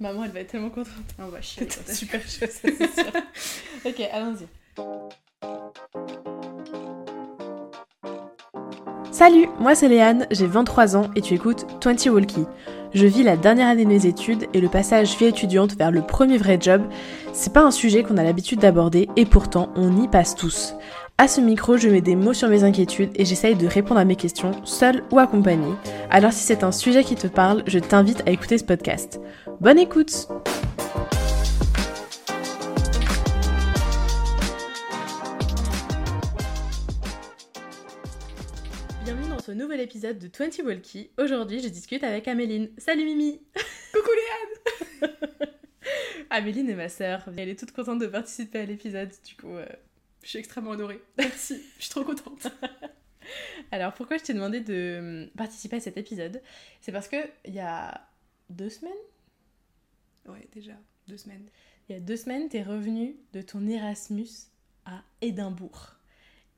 Maman, elle va être tellement contente. On va chier. C'est super chaud, ça, c'est sûr. ok, allons-y. Salut, moi c'est Léane, j'ai 23 ans et tu écoutes 20 Walkie. Je vis la dernière année de mes études et le passage vie étudiante vers le premier vrai job, c'est pas un sujet qu'on a l'habitude d'aborder et pourtant on y passe tous. À ce micro, je mets des mots sur mes inquiétudes et j'essaye de répondre à mes questions, seule ou accompagnée. Alors si c'est un sujet qui te parle, je t'invite à écouter ce podcast. Bonne écoute Bienvenue dans ce nouvel épisode de 20 Walkie. Aujourd'hui, je discute avec Améline. Salut Mimi Coucou Léane Améline est ma sœur. Elle est toute contente de participer à l'épisode, du coup... euh, Je suis extrêmement honorée. Merci. Je suis trop contente. Alors pourquoi je t'ai demandé de hum, participer à cet épisode? C'est parce que il y a deux semaines? Ouais, déjà. Deux semaines. Il y a deux semaines, t'es revenu de ton Erasmus à Édimbourg.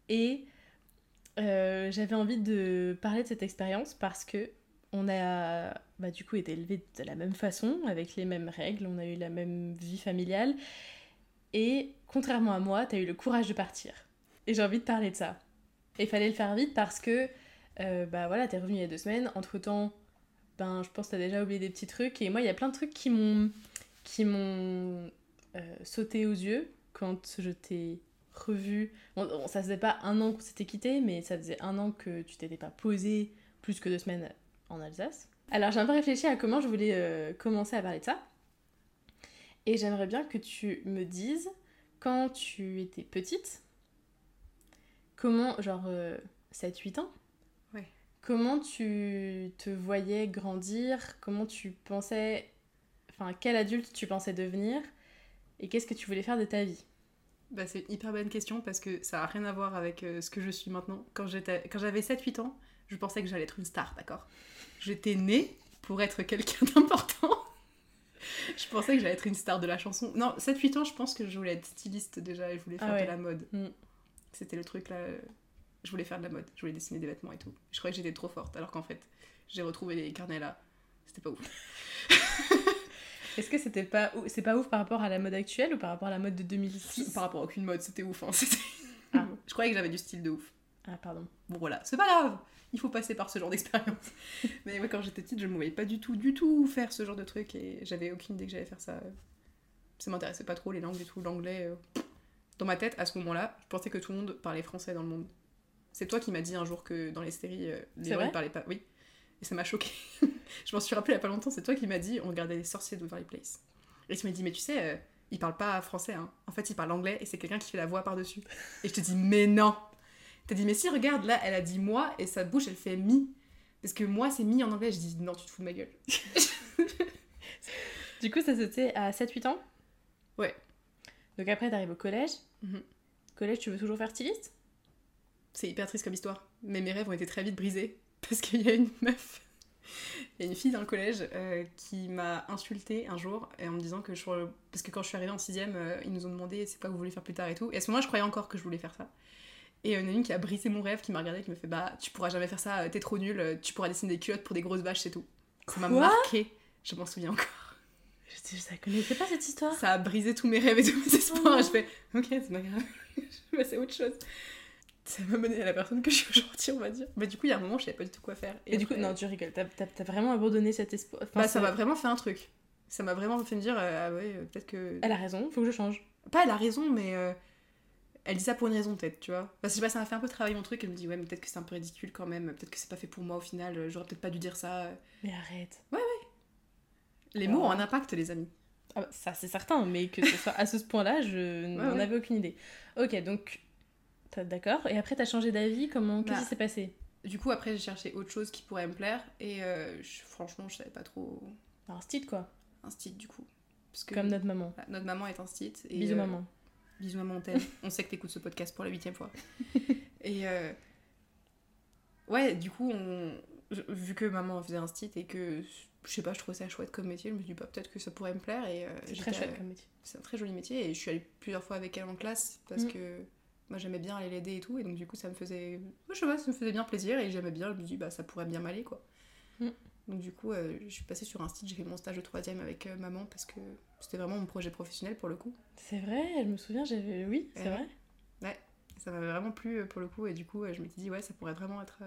Et euh, j'avais envie de parler de cette expérience parce que on a bah, du coup été élevés de la même façon, avec les mêmes règles, on a eu la même vie familiale. Et contrairement à moi, t'as eu le courage de partir. Et j'ai envie de parler de ça. Et il fallait le faire vite parce que, euh, bah voilà, t'es revenu il y a deux semaines. Entre temps, ben, je pense que t'as déjà oublié des petits trucs. Et moi, il y a plein de trucs qui m'ont qui m'ont euh, sauté aux yeux quand je t'ai revu. Bon, ça faisait pas un an qu'on s'était quitté, mais ça faisait un an que tu t'étais pas posé plus que deux semaines en Alsace. Alors j'ai un peu réfléchi à comment je voulais euh, commencer à parler de ça. Et j'aimerais bien que tu me dises, quand tu étais petite, comment, genre 7-8 ans Ouais. Comment tu te voyais grandir Comment tu pensais... Enfin, quel adulte tu pensais devenir Et qu'est-ce que tu voulais faire de ta vie? Bah, c'est une hyper bonne question parce que ça a rien à voir avec euh, ce que je suis maintenant. Quand j'avais 7-8 ans, je pensais que j'allais être une star, d'accord? J'étais née pour être quelqu'un d'important. je pensais que j'allais être une star de la chanson. Non, 7-8 ans, je pense que je voulais être styliste déjà et je voulais Ah faire ouais. de la mode. Mm. C'était le truc là. euh, Je voulais faire de la mode, je voulais dessiner des vêtements et tout. Je croyais que j'étais trop forte alors qu'en fait, j'ai retrouvé les carnets là. C'était pas ouf. Est-ce que c'était pas c'est pas ouf par rapport à la mode actuelle ou par rapport à la mode de 2006? Par rapport à aucune mode, c'était ouf. hein, c'était- Ah. Je croyais que j'avais du style de ouf. Ah pardon. Bon voilà, c'est pas grave, il faut passer par ce genre d'expérience. Mais ouais, quand j'étais petite, je me voyais pas du tout, du tout faire ce genre de truc et j'avais aucune idée que j'allais faire ça. Ça m'intéressait pas trop les langues du tout, l'anglais. euh. Dans ma tête, à ce moment-là, je pensais que tout le monde parlait français dans le monde. C'est toi qui m'as dit un jour que dans les séries, euh, les gens ne parlaient pas. Oui. Et ça m'a choqué. je m'en suis rappelé il y a pas longtemps, c'est toi qui m'as dit on regardait les sorciers de Waverly Place. Et tu m'as dit, mais tu sais, euh, il parle pas français, hein. En fait, il parle anglais et c'est quelqu'un qui fait la voix par-dessus. Et je te dis, mais non T'as dit, mais si, regarde, là, elle a dit moi et sa bouche, elle fait mi. Parce que moi, c'est mi en anglais. Je dis, non, tu te fous de ma gueule. Du coup, ça c'était à 7-8 ans? Ouais. Donc après, t'arrives au collège. Mhm. Collège, tu veux toujours faire styliste? C'est hyper triste comme histoire. Mais mes rêves ont été très vite brisés. Parce qu'il y a une meuf, il y a une fille dans le collège euh, qui m'a insultée un jour et en me disant que je. Parce que quand je suis arrivée en 6 ils nous ont demandé c'est quoi que vous voulez faire plus tard et tout. Et à ce moment-là, je croyais encore que je voulais faire ça. Et il y en a une qui a brisé mon rêve, qui m'a regardé, qui me fait Bah, tu pourras jamais faire ça, t'es trop nul, euh, tu pourras dessiner des culottes pour des grosses vaches, c'est tout. Ça m'a marqué, je m'en souviens encore. Je ne connaissais pas cette histoire. Ça a brisé tous mes rêves et tous mes espoirs. Oh. je fais Ok, c'est pas grave, je vais passer à autre chose. Ça m'a mené à la personne que je suis aujourd'hui, on va dire. Bah, du coup, il y a un moment, je savais pas du tout quoi faire. Et, du coup, non, tu rigoles. T'as t'as vraiment abandonné cet espoir. Enfin, Bah, ça m'a vraiment fait un truc. Ça m'a vraiment fait me dire, euh, ah ouais, peut-être que. Elle a raison, faut que je change. Pas elle a raison, mais euh, elle dit ça pour une raison, peut-être, tu vois. Parce que je sais pas, ça m'a fait un peu travailler mon truc. Elle me dit, ouais, mais peut-être que c'est un peu ridicule quand même. Peut-être que c'est pas fait pour moi au final. J'aurais peut-être pas dû dire ça. Mais arrête. Les mots ont un impact, les amis. Ah bah, ça, c'est certain, mais que ce soit à ce point-là, je n'en ouais. avais aucune idée. Ok, donc. D'accord. Et après, t'as changé d'avis Comment Qu'est-ce Bah, qui s'est passé? Du coup, après, j'ai cherché autre chose qui pourrait me plaire. Et euh, je- franchement, je savais pas trop Un style, quoi. un style, du coup. Parce que Comme notre maman. Bah, notre maman est un style. Et, Bisous, euh, maman. Bisous maman, on t'aime. on sait que t'écoutes ce podcast pour la huitième fois. et euh, ouais, du coup, on... vu que maman faisait un style et que je sais pas, je trouvais ça chouette comme métier, je me suis dit bah, peut-être que ça pourrait me plaire. Et euh, C'est très chouette comme métier. C'est un très joli métier et je suis allée plusieurs fois avec elle en classe parce Mm. que moi j'aimais bien aller l'aider et tout et donc du coup ça me faisait je sais pas ça me faisait bien plaisir et j'aimais bien je me dis bah ça pourrait bien m'aller quoi Mm. Donc du coup, euh, je suis passée sur un site, j'ai fait mon stage de troisième avec euh, maman parce que c'était vraiment mon projet professionnel pour le coup. C'est vrai, je me souviens, j'avais. Oui, c'est Ouais. vrai. Ça m'avait vraiment plu pour le coup et du coup, je m'étais dit ouais, ça pourrait vraiment être,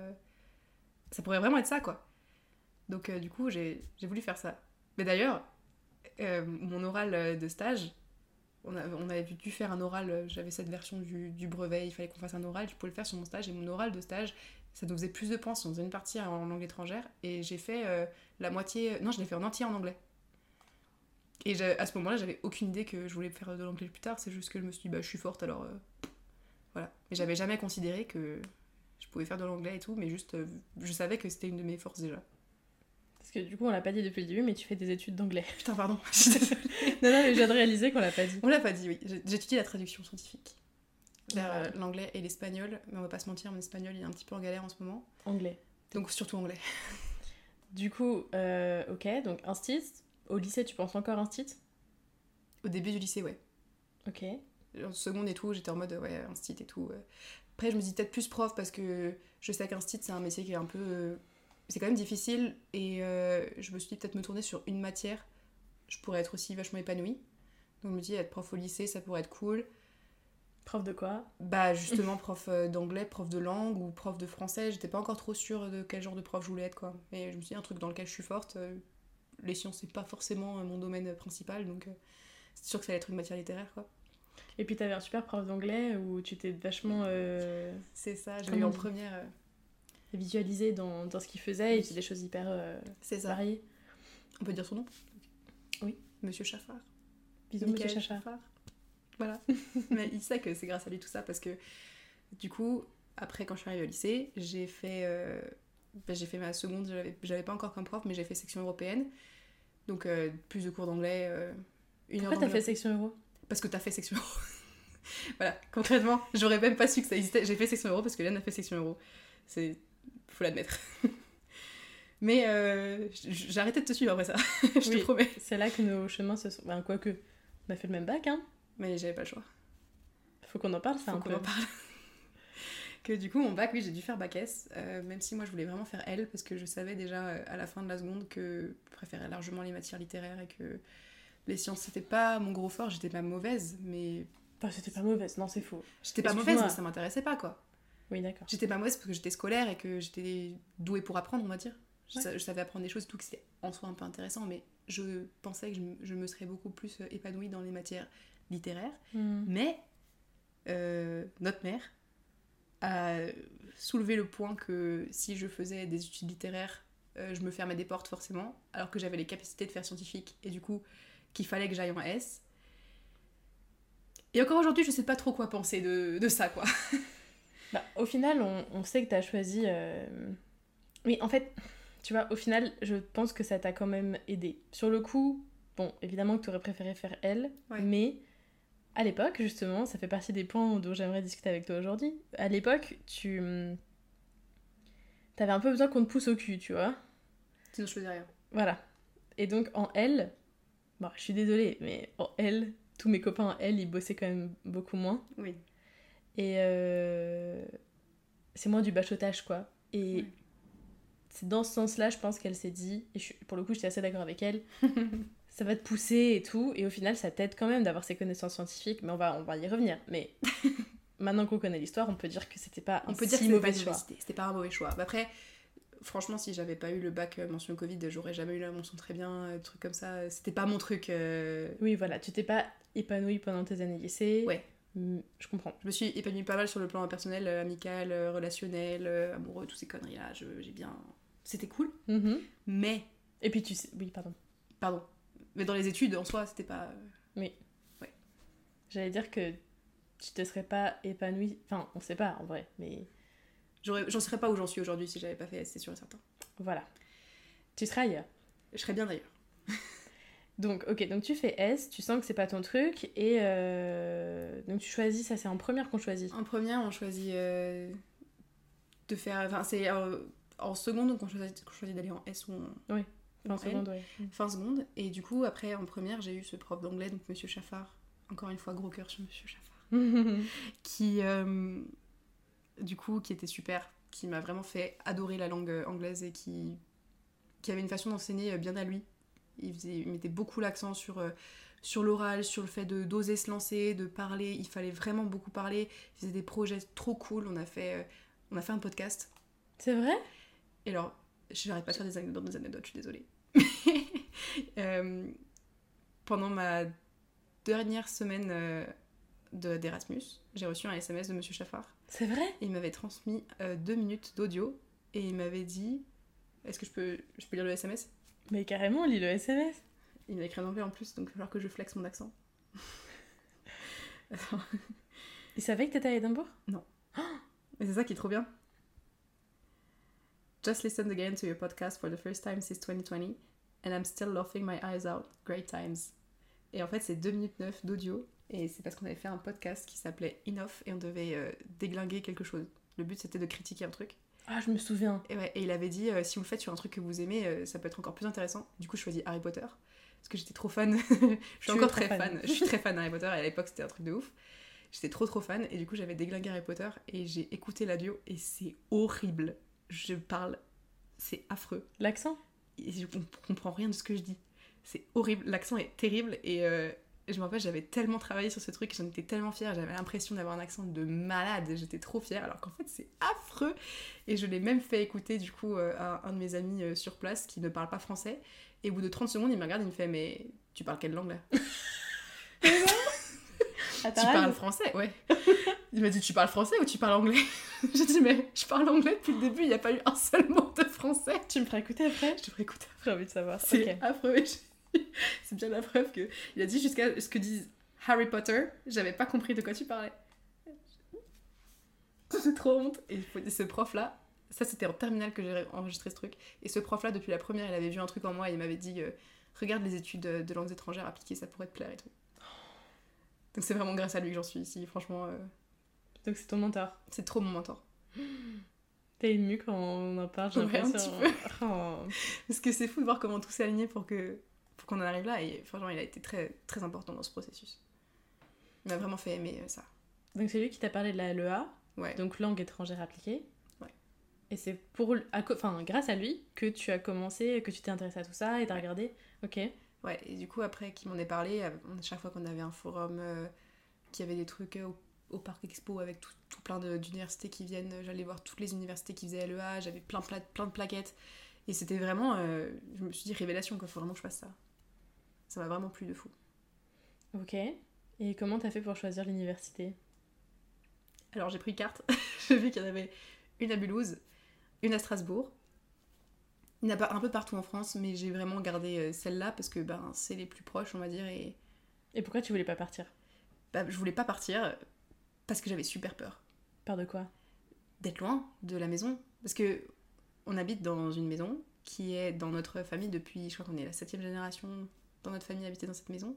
ça pourrait vraiment être ça quoi. Donc euh, du coup, j'ai voulu faire ça. Mais d'ailleurs, euh, mon oral euh, de stage, on, avait dû faire un oral, j'avais cette version du, du brevet, il fallait qu'on fasse un oral, je pouvais le faire sur mon stage et mon oral de stage, ça nous faisait plus de points on faisait une partie en langue étrangère et j'ai fait la moitié, non, je l'ai fait en entier en anglais. Et à ce moment-là, j'avais aucune idée que je voulais faire de l'anglais plus tard, c'est juste que je me suis dit, bah, je suis forte alors. voilà. Mais j'avais jamais considéré que je pouvais faire de l'anglais et tout, mais juste, je savais que c'était une de mes forces déjà. Parce que du coup, on l'a pas dit depuis le début, mais tu fais des études d'anglais. Putain, pardon. non, non, mais je viens de réaliser qu'on l'a pas dit. on l'a pas dit, oui. Étudié la traduction scientifique Voilà. euh, l'anglais et l'espagnol, mais on va pas se mentir, mon espagnol il est un petit peu en galère en ce moment. Anglais. Donc surtout anglais. Du coup, euh, ok, donc instit. Au lycée, tu penses encore instit Au début du lycée, ouais. Ok. En seconde et tout, j'étais en mode ouais, instit et tout. euh. Après, je me dis peut-être plus prof parce que je sais qu'instit c'est un métier qui est un peu. C'est quand même difficile et euh, je me suis dit peut-être me tourner sur une matière. Je pourrais être aussi vachement épanouie. Donc je me dis être prof au lycée, ça pourrait être cool. Prof de quoi? Bah justement prof euh, d'anglais, prof de langue ou prof de français, j'étais pas encore trop sûre de quel genre de prof je voulais être quoi. Mais je me suis dit un truc dans lequel je suis forte, euh, les sciences c'est pas forcément mon domaine principal donc euh, c'est sûr que ça allait être une matière littéraire quoi. Et puis t'avais un super prof d'anglais où tu t'es vachement C'est ça, je l'ai eu en première. Visualisé dans, dans ce qu'il faisait et Oui. c'est des choses hyper euh, c'est ça. variées. On peut dire son nom Oui. Monsieur Chaffard. Bisous, monsieur Chacha. Voilà. Mais il sait que c'est grâce à lui tout ça parce que du coup, après quand je suis arrivée au lycée, j'ai fait, euh, ben, j'ai fait ma seconde, j'avais, j'avais pas encore comme prof, mais j'ai fait section européenne. Donc euh, plus de cours d'anglais. euh, une heure Pourquoi t'as fait section euro? Parce que t'as fait section euro. voilà, concrètement, j'aurais même pas su que ça existait. J'ai fait section euro parce que Léane a fait section euro. C'est. Faut l'admettre. Mais euh, j- j'ai arrêté de te suivre après ça, je Oui. te promets. C'est là que nos chemins se sont. Ben, quoique, on a fait le même bac, hein. Mais j'avais pas le choix. Faut qu'on en parle, ça Faut un qu'on en parle. que du coup, mon bac, oui, j'ai dû faire bac S, euh, même si moi je voulais vraiment faire L, parce que je savais déjà euh, à la fin de la seconde que je préférais largement les matières littéraires et que les sciences c'était pas mon gros fort, j'étais pas mauvaise, mais. Enfin, c'était pas mauvaise, non, c'est faux. J'étais pas mauvaise, mais ça m'intéressait pas quoi. Oui, d'accord. J'étais pas mauvaise parce que j'étais scolaire et que j'étais douée pour apprendre, on va dire. Je, Ouais. savais apprendre des choses, tout que c'était en soi un peu intéressant, mais je pensais que je, me- je me serais beaucoup plus euh, épanouie dans les matières littéraires. Hmm. Mais euh, notre mère a soulevé le point que si je faisais des études littéraires, euh, je me fermais des portes forcément, alors que j'avais les capacités de faire scientifique et du coup qu'il fallait que j'aille en S. Et encore aujourd'hui, je sais pas trop quoi penser de, de ça, quoi. Bah, au final, on, on sait que t'as choisi. euh, Oui, en fait, tu vois, au final, je pense que ça t'a quand même aidé. Sur le coup, bon, évidemment que t'aurais préféré faire elle, Ouais. mais à l'époque, justement, ça fait partie des points dont j'aimerais discuter avec toi aujourd'hui. À l'époque, tu. T'avais un peu besoin qu'on te pousse au cul, tu vois. Sinon, je faisais rien. Voilà. Et donc en L, bon, je suis désolée, mais en L, tous mes copains en L, ils bossaient quand même beaucoup moins. Oui. Et euh, c'est moins du bachotage, quoi. Et Ouais. c'est dans ce sens-là, je pense qu'elle s'est dit, et je pour le coup, j'étais assez d'accord avec elle, ça va te pousser et tout, et au final, ça t'aide quand même d'avoir ces connaissances scientifiques, mais on va, on va y revenir. Mais maintenant qu'on connaît l'histoire, on peut dire que c'était pas On un peut dire que c'était pas mauvais une choix. c'était pas un mauvais choix. Mais après, franchement, si j'avais pas eu le bac euh, mention Covid, j'aurais jamais eu la mention très bien, euh, trucs comme ça. C'était pas mon truc. euh, Oui, voilà, tu t'es pas épanouie pendant tes années lycée. Ouais. Mm, Je comprends. Je me suis épanouie pas mal sur le plan personnel, euh, amical, euh, relationnel, euh, amoureux, toutes ces conneries-là. J'ai bien. C'était cool. Mhm. Mais, Et puis tu sais, oui, pardon. pardon. Mais dans les études, en soi, c'était pas. euh, J'allais dire que tu te serais pas épanouie. Enfin, on sait pas en vrai, mais J'en serais pas où j'en suis aujourd'hui si j'avais pas fait c'est sûr et certain. voilà. Tu seras ailleurs. Je serais bien d'ailleurs. Donc, ok, donc tu fais S, tu sens que c'est pas ton truc, et euh, donc tu choisis, ça c'est en première qu'on choisit. En première, on choisit euh, de faire. Enfin, c'est euh, en seconde qu'on choisit, qu'on choisit d'aller en S ou en, Enfin, en en seconde, ouais. fin seconde. Et du coup, après, en première, j'ai eu ce prof d'anglais, donc Monsieur Chaffard. Encore une fois, gros cœur sur Monsieur Chaffard. Qui, euh, du coup, qui était super, qui m'a vraiment fait adorer la langue anglaise et qui, qui avait une façon d'enseigner bien à lui. Il, faisait, il mettait beaucoup l'accent sur, euh, sur l'oral, sur le fait de d'oser se lancer, de parler. Il fallait vraiment beaucoup parler. Il faisait des projets trop cool. On a fait, euh, on a fait un podcast. C'est vrai? Et alors, je n'arrête pas de faire des anecdotes, des anecdotes, je suis désolée. Euh, pendant ma dernière semaine euh, de- d'Erasmus, j'ai reçu un SMS de Monsieur Chaffard. C'est vrai? Il m'avait transmis deux minutes d'audio et il m'avait dit Est-ce que je peux, je peux lire le SMS Mais carrément, lis le SMS. Il m'a écrit en anglais en plus, donc il va falloir que je flex mon accent. Attends. Il savait que t'étais à Édimbourg? Mais c'est ça qui est trop bien. Just listened again to your podcast for the first time since 2020 and I'm still laughing my eyes out. Great times. Et en fait, c'est 2 minutes 9 d'audio et c'est parce qu'on avait fait un podcast qui s'appelait Enough et on devait euh, déglinguer quelque chose. Le but c'était de critiquer un truc. Ah, je me souviens. Et, ouais, et il avait dit euh, si vous le faites sur un truc que vous aimez, euh, ça peut être encore plus intéressant. Du coup, je choisis Harry Potter parce que j'étais trop fan. je suis Tu encore très fan. fan. Je suis très fan d'Harry Potter et à l'époque c'était un truc de ouf. J'étais trop trop fan et du coup j'avais déglingué Harry Potter et j'ai écouté l'audio et c'est horrible. Je parle, c'est affreux. L'accent? Et je com- comprends rien de ce que je dis. C'est horrible, l'accent est terrible et euh, je me rappelle j'avais tellement travaillé sur ce truc, j'en étais tellement fière, j'avais l'impression d'avoir un accent de malade, j'étais trop fière alors qu'en fait c'est affreux et je l'ai même fait écouter du coup euh, à un de mes amis euh, sur place qui ne parle pas français et au bout de 30 secondes il me regarde il me fait mais tu parles quelle langue là? Tu parles français Ouais. Il m'a dit tu parles français ou tu parles anglais? J'ai dit mais je parle anglais depuis le début, il n'y a pas eu un seul mot de français. Tu me feras écouter après? Je devrais écouter. J'ai envie de savoir. C'est Ok. affreux. C'est bien la preuve que il a dit jusqu'à ce que dise Harry Potter, j'avais pas compris de quoi tu parlais. J'ai trop honte. Et ce prof là, ça c'était en terminale que j'ai enregistré ce truc. Et ce prof là, depuis la première, il avait vu un truc en moi et il m'avait dit euh, regarde les études de de langues étrangères appliquées, ça pourrait te plaire et tout. Donc c'est vraiment grâce à lui que j'en suis ici. Franchement, euh, Donc c'est ton mentor. c'est trop mon mentor. T'es émue quand on en parle, j'ai Ouais, un l'impression. Oh. Parce que c'est fou de voir comment tout s'est aligné pour que pour qu'on en arrive là. Et franchement, il a été très très important dans ce processus. Il m'a vraiment fait aimer euh, ça. Donc c'est lui qui t'a parlé de la LEA, Ouais. donc langue étrangère appliquée. Ouais. Et c'est pour, enfin, grâce à lui que tu as commencé, que tu t'es intéressé à tout ça et t'as regardé. Ok. Ouais, et du coup, après qu'il m'en ait parlé, à chaque fois qu'on avait un forum, euh, qu'il y avait des trucs euh, au, au Parc Expo avec tout, tout plein d'universités qui viennent, j'allais voir toutes les universités qui faisaient LEA, j'avais plein, plein, plein de plaquettes. Et c'était vraiment, euh, je me suis dit, révélation, quoi, faut vraiment que je fasse ça. Ça m'a vraiment plu de fou. Ok. Et comment t'as fait pour choisir l'université? Alors j'ai pris carte, j'ai vu qu'il y en avait une à Mulhouse, une à Strasbourg. Il y en a un peu partout en France, mais j'ai vraiment gardé euh, celle-là parce que ben, c'est les plus proches, on va dire, et Et pourquoi tu voulais pas partir? Bah, je voulais pas partir parce que j'avais super peur. Peur de quoi? D'être loin de la maison. Parce que on habite dans une maison qui est dans notre famille depuis, je crois qu'on est la septième génération dans notre famille à habiter dans cette maison.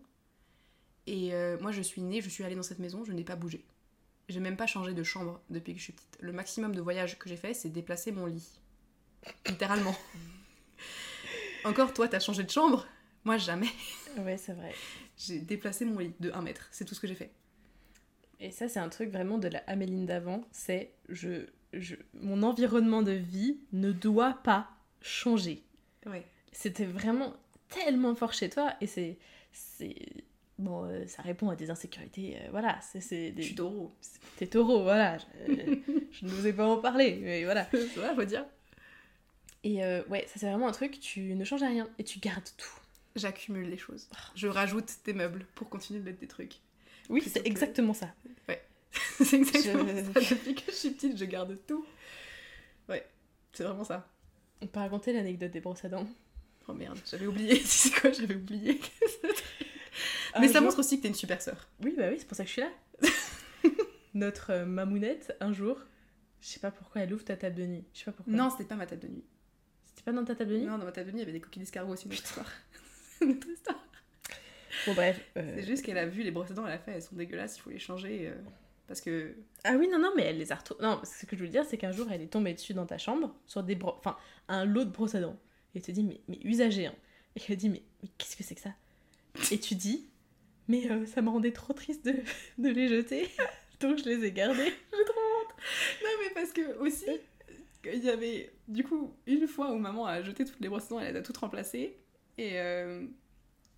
Et euh, moi, je suis née, je suis allée dans cette maison, je n'ai pas bougé. J'ai même pas changé de chambre depuis que je suis petite. Le maximum de voyages que j'ai fait, c'est déplacer mon lit. Littéralement. Encore, toi, t'as changé de chambre? Moi, jamais. Ouais, c'est vrai. J'ai déplacé mon lit de 1 mètre. C'est tout ce que j'ai fait. Et ça, c'est un truc vraiment de la Améline d'avant. C'est je, je, mon environnement de vie ne doit pas changer. Ouais. C'était vraiment tellement fort chez toi et c'est c'est bon euh, ça répond à des insécurités euh, voilà c'est c'est Je des suis taureau. t'es taureau voilà je, je ne vous ai pas en parler mais voilà C'est vrai, faut dire. et euh, ouais ça c'est vraiment un truc tu ne changes rien et tu gardes tout J'accumule les choses. Je rajoute des meubles pour continuer de mettre des trucs. oui c'est exactement ça c'est exactement Je- ça. Depuis que je suis petite, je garde tout. Ouais, c'est vraiment ça. on peut raconter l'anecdote des brosses à dents Oh merde, j'avais oublié. Sais quoi, j'avais oublié. Un Mais ça jour- montre aussi que t'es une super sœur. oui bah oui c'est pour ça que je suis là notre euh, mamounette un jour je sais pas pourquoi elle ouvre ta table de nuit je sais pas pourquoi Non, c'était pas ma table de nuit. c'était pas dans ta table de nuit? Non, dans ma table de nuit, il y avait des coquilles d'escargot aussi. Notre histoire. notre histoire. bon bref euh, C'est juste qu'elle a vu les brosses à dents, elle a fait, elles sont dégueulasses, il faut les changer. euh, parce que. Ah oui, non, non, mais elle les a retrouvés. Non, ce que je veux dire, c'est qu'un jour, elle est tombée dessus dans ta chambre, sur des bro... enfin, un lot de brosses à dents. Et elle te dit, mais, mais usagé, hein. Et elle dit, mais, mais qu'est-ce que c'est que ça? Et tu dis, mais euh, ça me rendait trop triste de, de les jeter, donc je les ai gardées. Non, mais parce que aussi, il y avait du coup une fois où maman a jeté toutes les brosses à dents, elle les a toutes remplacées. Et euh,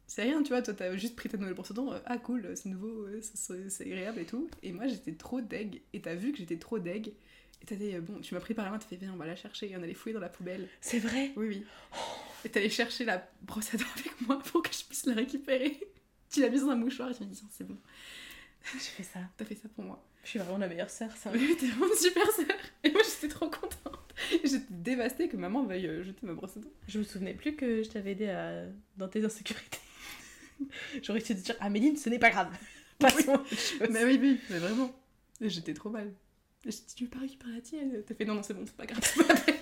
c'est rien, tu vois, toi t'as juste pris ta nouvelle brosse à dents, euh, ah cool, c'est nouveau, euh, c'est agréable et tout. Et moi j'étais trop deg, et t'as vu que j'étais trop deg. Et t'as dit, euh, bon, tu m'as pris par la main, t'as fait, viens, on va la chercher, et on allait fouiller dans la poubelle. C'est vrai? Oui, oui. Et t'allais chercher la brosse à dents avec moi pour que je puisse la récupérer. Tu l'as mise dans un mouchoir et tu m'as dit, c'est bon, J'ai fait ça. t'as fait ça pour moi. Je suis vraiment la meilleure sœur, ça. Oui, t'es vraiment une super sœur. Et moi, j'étais trop contente. J'étais dévastée que maman veuille euh, jeter ma brosse à dents. Je me souvenais plus que je t'avais aidé à... dans tes insécurités. J'aurais dû te dire, Améline, ce n'est pas grave. Passons. Mais oui, oui, mais vraiment. J'étais trop mal. J'ai dit, tu veux pas récupérer la tienne? T'as fait, non, non, c'est bon, c'est pas grave.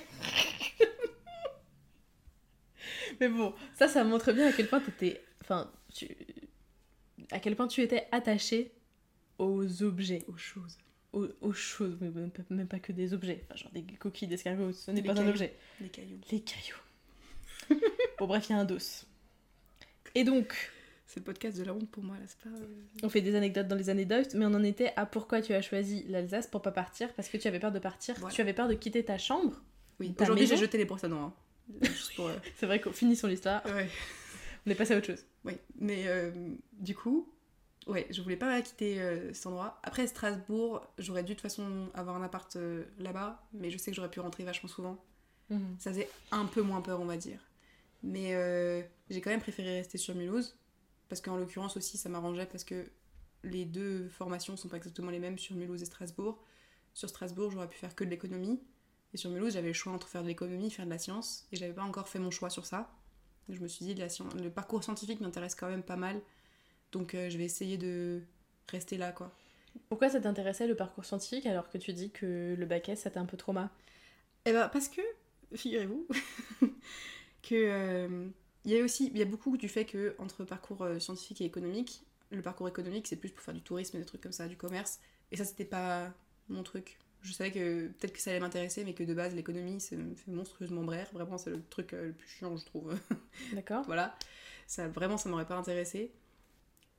Mais bon, ça, ça montre bien à quel point t'étais... Enfin, tu... À quel point tu étais attachée aux objets, Aux choses. aux, aux choses, mais même pas, même pas que des objets. Enfin, genre des coquilles d'escargot, ce n'est pas un objet. Les cailloux. Les cailloux. bon, bref, il y a un dos. Et donc, C'est le podcast de la honte pour moi, là, c'est pas. euh, on fait des anecdotes dans les anecdotes, mais on en était à pourquoi tu as choisi l'Alsace pour pas partir, parce que tu avais peur de partir, Voilà. tu avais peur de quitter ta chambre. Oui, aujourd'hui, j'ai jeté les brosses à dents. hein. Pour. euh, C'est vrai qu'on finissons l'histoire, Ouais. on est passé à autre chose. Oui, mais euh, du coup, ouais, je voulais pas quitter euh, cet endroit. Après, Strasbourg, j'aurais dû de toute façon avoir un appart euh, là-bas, mais je sais que j'aurais pu rentrer vachement souvent. Ça faisait un peu moins peur, on va dire. Mais j'ai quand même préféré rester sur Mulhouse, parce qu'en l'occurrence aussi, ça m'arrangeait, parce que les deux formations sont pas exactement les mêmes sur Mulhouse et Strasbourg. Sur Strasbourg, j'aurais pu faire que de l'économie, et sur Mulhouse, j'avais le choix entre faire de l'économie et faire de la science, et j'avais pas encore fait mon choix sur ça. Je me suis dit, la science- le parcours scientifique m'intéresse quand même pas mal, donc euh, je vais essayer de rester là, quoi. Pourquoi ça t'intéressait le parcours scientifique alors que tu dis que le bac S, ça t'a un peu trauma? Eh ben parce que, figurez-vous, que euh, il y a aussi, il y a beaucoup du fait que entre parcours euh, scientifique et économique, le parcours économique c'est plus pour faire du tourisme et des trucs comme ça, du commerce, et ça c'était pas mon truc. Je savais que peut-être que ça allait m'intéresser, mais que de base l'économie c'est fait monstrueusement brère, vraiment c'est le truc euh, le plus chiant je trouve. D'accord voilà, ça vraiment ça m'aurait pas intéressé.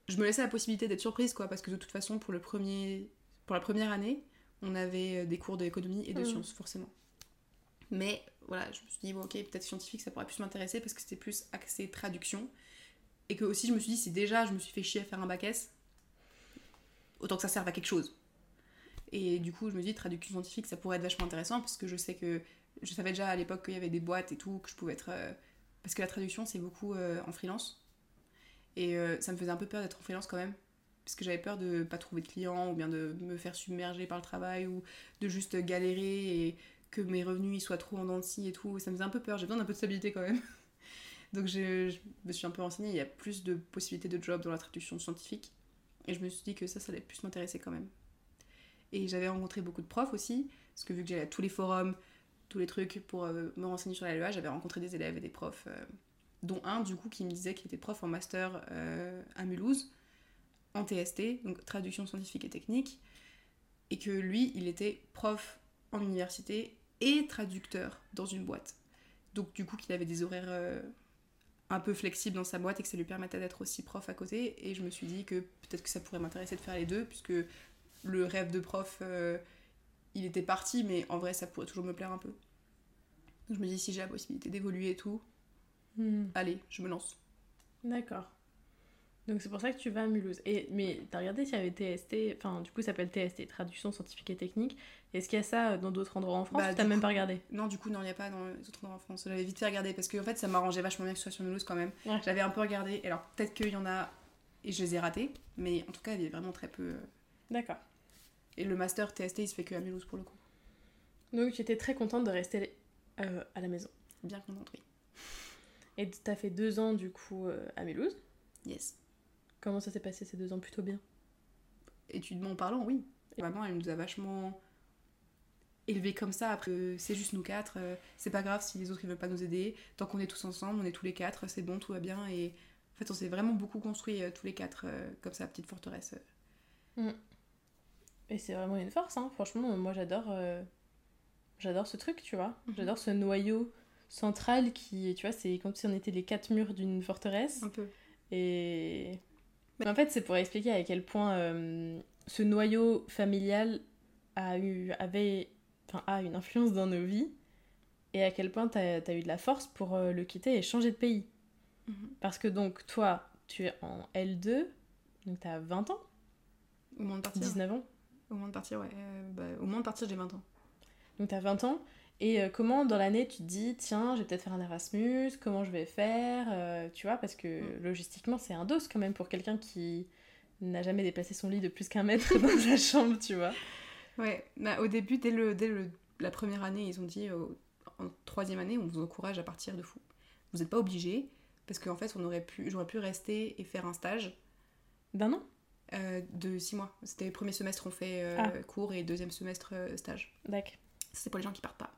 Je me laissais la possibilité d'être surprise quoi, parce que de toute façon pour le premier, pour la première année, on avait euh, des cours d'économie et de Mhm. sciences forcément. Mais voilà, je me suis dit bon ok peut-être scientifique ça pourrait plus m'intéresser parce que c'était plus axé traduction et que aussi je me suis dit si déjà je me suis fait chier à faire un bac S, autant que ça serve à quelque chose. Et du coup je me dis traduction scientifique ça pourrait être vachement intéressant parce que je sais que je savais déjà à l'époque qu'il y avait des boîtes et tout que je pouvais être euh, parce que la traduction c'est beaucoup euh, en freelance et euh, ça me faisait un peu peur d'être en freelance quand même parce que j'avais peur de pas trouver de clients ou bien de me faire submerger par le travail ou de juste galérer et que mes revenus soient trop en dents et tout ça me faisait un peu peur. J'ai besoin d'un peu de stabilité quand même. Donc je, je me suis un peu renseignée. Il y a plus de possibilités de job dans la traduction scientifique. Et je me suis dit que ça ça allait plus m'intéresser quand même. Et j'avais rencontré beaucoup de profs aussi parce que vu que j'allais à tous les forums tous les trucs pour euh, me renseigner sur la LEA, j'avais rencontré des élèves et des profs, euh, dont un du coup qui me disait qu'il était prof en master euh, à Mulhouse, en TST, donc traduction scientifique et technique, et que lui, il était prof en université et traducteur dans une boîte. Donc du coup qu'il avait des horaires euh, un peu flexibles dans sa boîte et que ça lui permettait d'être aussi prof à côté, et je me suis dit que peut-être que ça pourrait m'intéresser de faire les deux, puisque le rêve de prof... euh, il était parti, mais en vrai, ça pourrait toujours me plaire un peu. Donc je me dis, si j'ai la possibilité d'évoluer et tout, Hmm, allez, je me lance. D'accord. Donc c'est pour ça que tu vas à Mulhouse. Et, mais t'as regardé s'il y avait TST, enfin du coup ça s'appelle TST, Traduction Scientifique et Technique. Est-ce qu'il y a ça dans d'autres endroits en France Bah, ou t'as même coup- pas regardé? Non, du coup, non, il n'y a pas dans les autres endroits en France. J'avais vite fait regarder parce que en fait, ça m'arrangeait vachement bien que ce soit sur Mulhouse quand même. Ouais. J'avais un peu regardé. Alors, peut-être qu'il y en a et je les ai ratés, mais en tout cas, il y avait vraiment très peu. euh. D'accord. Et le master TST, il se fait que à Mulhouse pour le coup. Donc tu étais très contente de rester euh, à la maison. Bien contente, oui. Et t'as fait deux ans du coup euh, à Mulhouse? Yes. Comment ça s'est passé ces deux ans Plutôt bien. Étudiement parlant, oui. Vraiment, elle nous a vachement élevés comme ça. Après, euh, c'est juste nous quatre. euh, c'est pas grave si les autres ne veulent pas nous aider. Tant qu'on est tous ensemble, on est tous les quatre, c'est bon, tout va bien. Et en fait, on s'est vraiment beaucoup construit euh, tous les quatre, comme ça, petite forteresse. Et c'est vraiment une force, hein. franchement, moi j'adore j'adore ce truc, tu vois. Mhm. J'adore ce noyau central qui, tu vois, c'est comme si on était les quatre murs d'une forteresse. Un peu. Et Mais en fait, c'est pour expliquer à quel point euh, ce noyau familial a eu, avait enfin, a une influence dans nos vies et à quel point tu as, eu de la force pour euh, le quitter et changer de pays. Mhm. Parce que donc, toi, tu es en L2, donc tu as 20 ans Au moment de partir 19 ans Au moment de partir, ouais. Euh, bah, au moment de partir, j'ai 20 ans. Donc tu as 20 ans. Et euh, comment dans l'année tu te dis, tiens, je vais peut-être faire un Erasmus, comment je vais faire, euh, tu vois, parce que Mm. logistiquement c'est un dos quand même pour quelqu'un qui n'a jamais déplacé son lit de plus qu'un mètre dans sa chambre, tu vois. Ouais, bah, au début, dès, le, dès le, la première année, ils ont dit euh, en troisième année, on vous encourage à partir de fou. Vous n'êtes pas obligés, parce qu'en fait, on aurait pu, j'aurais pu rester et faire un stage D'un an? Euh, de six mois. C'était premier semestre, on fait Ah. cours et deuxième semestre, stage. D'accord. C'est pour les gens qui partent pas.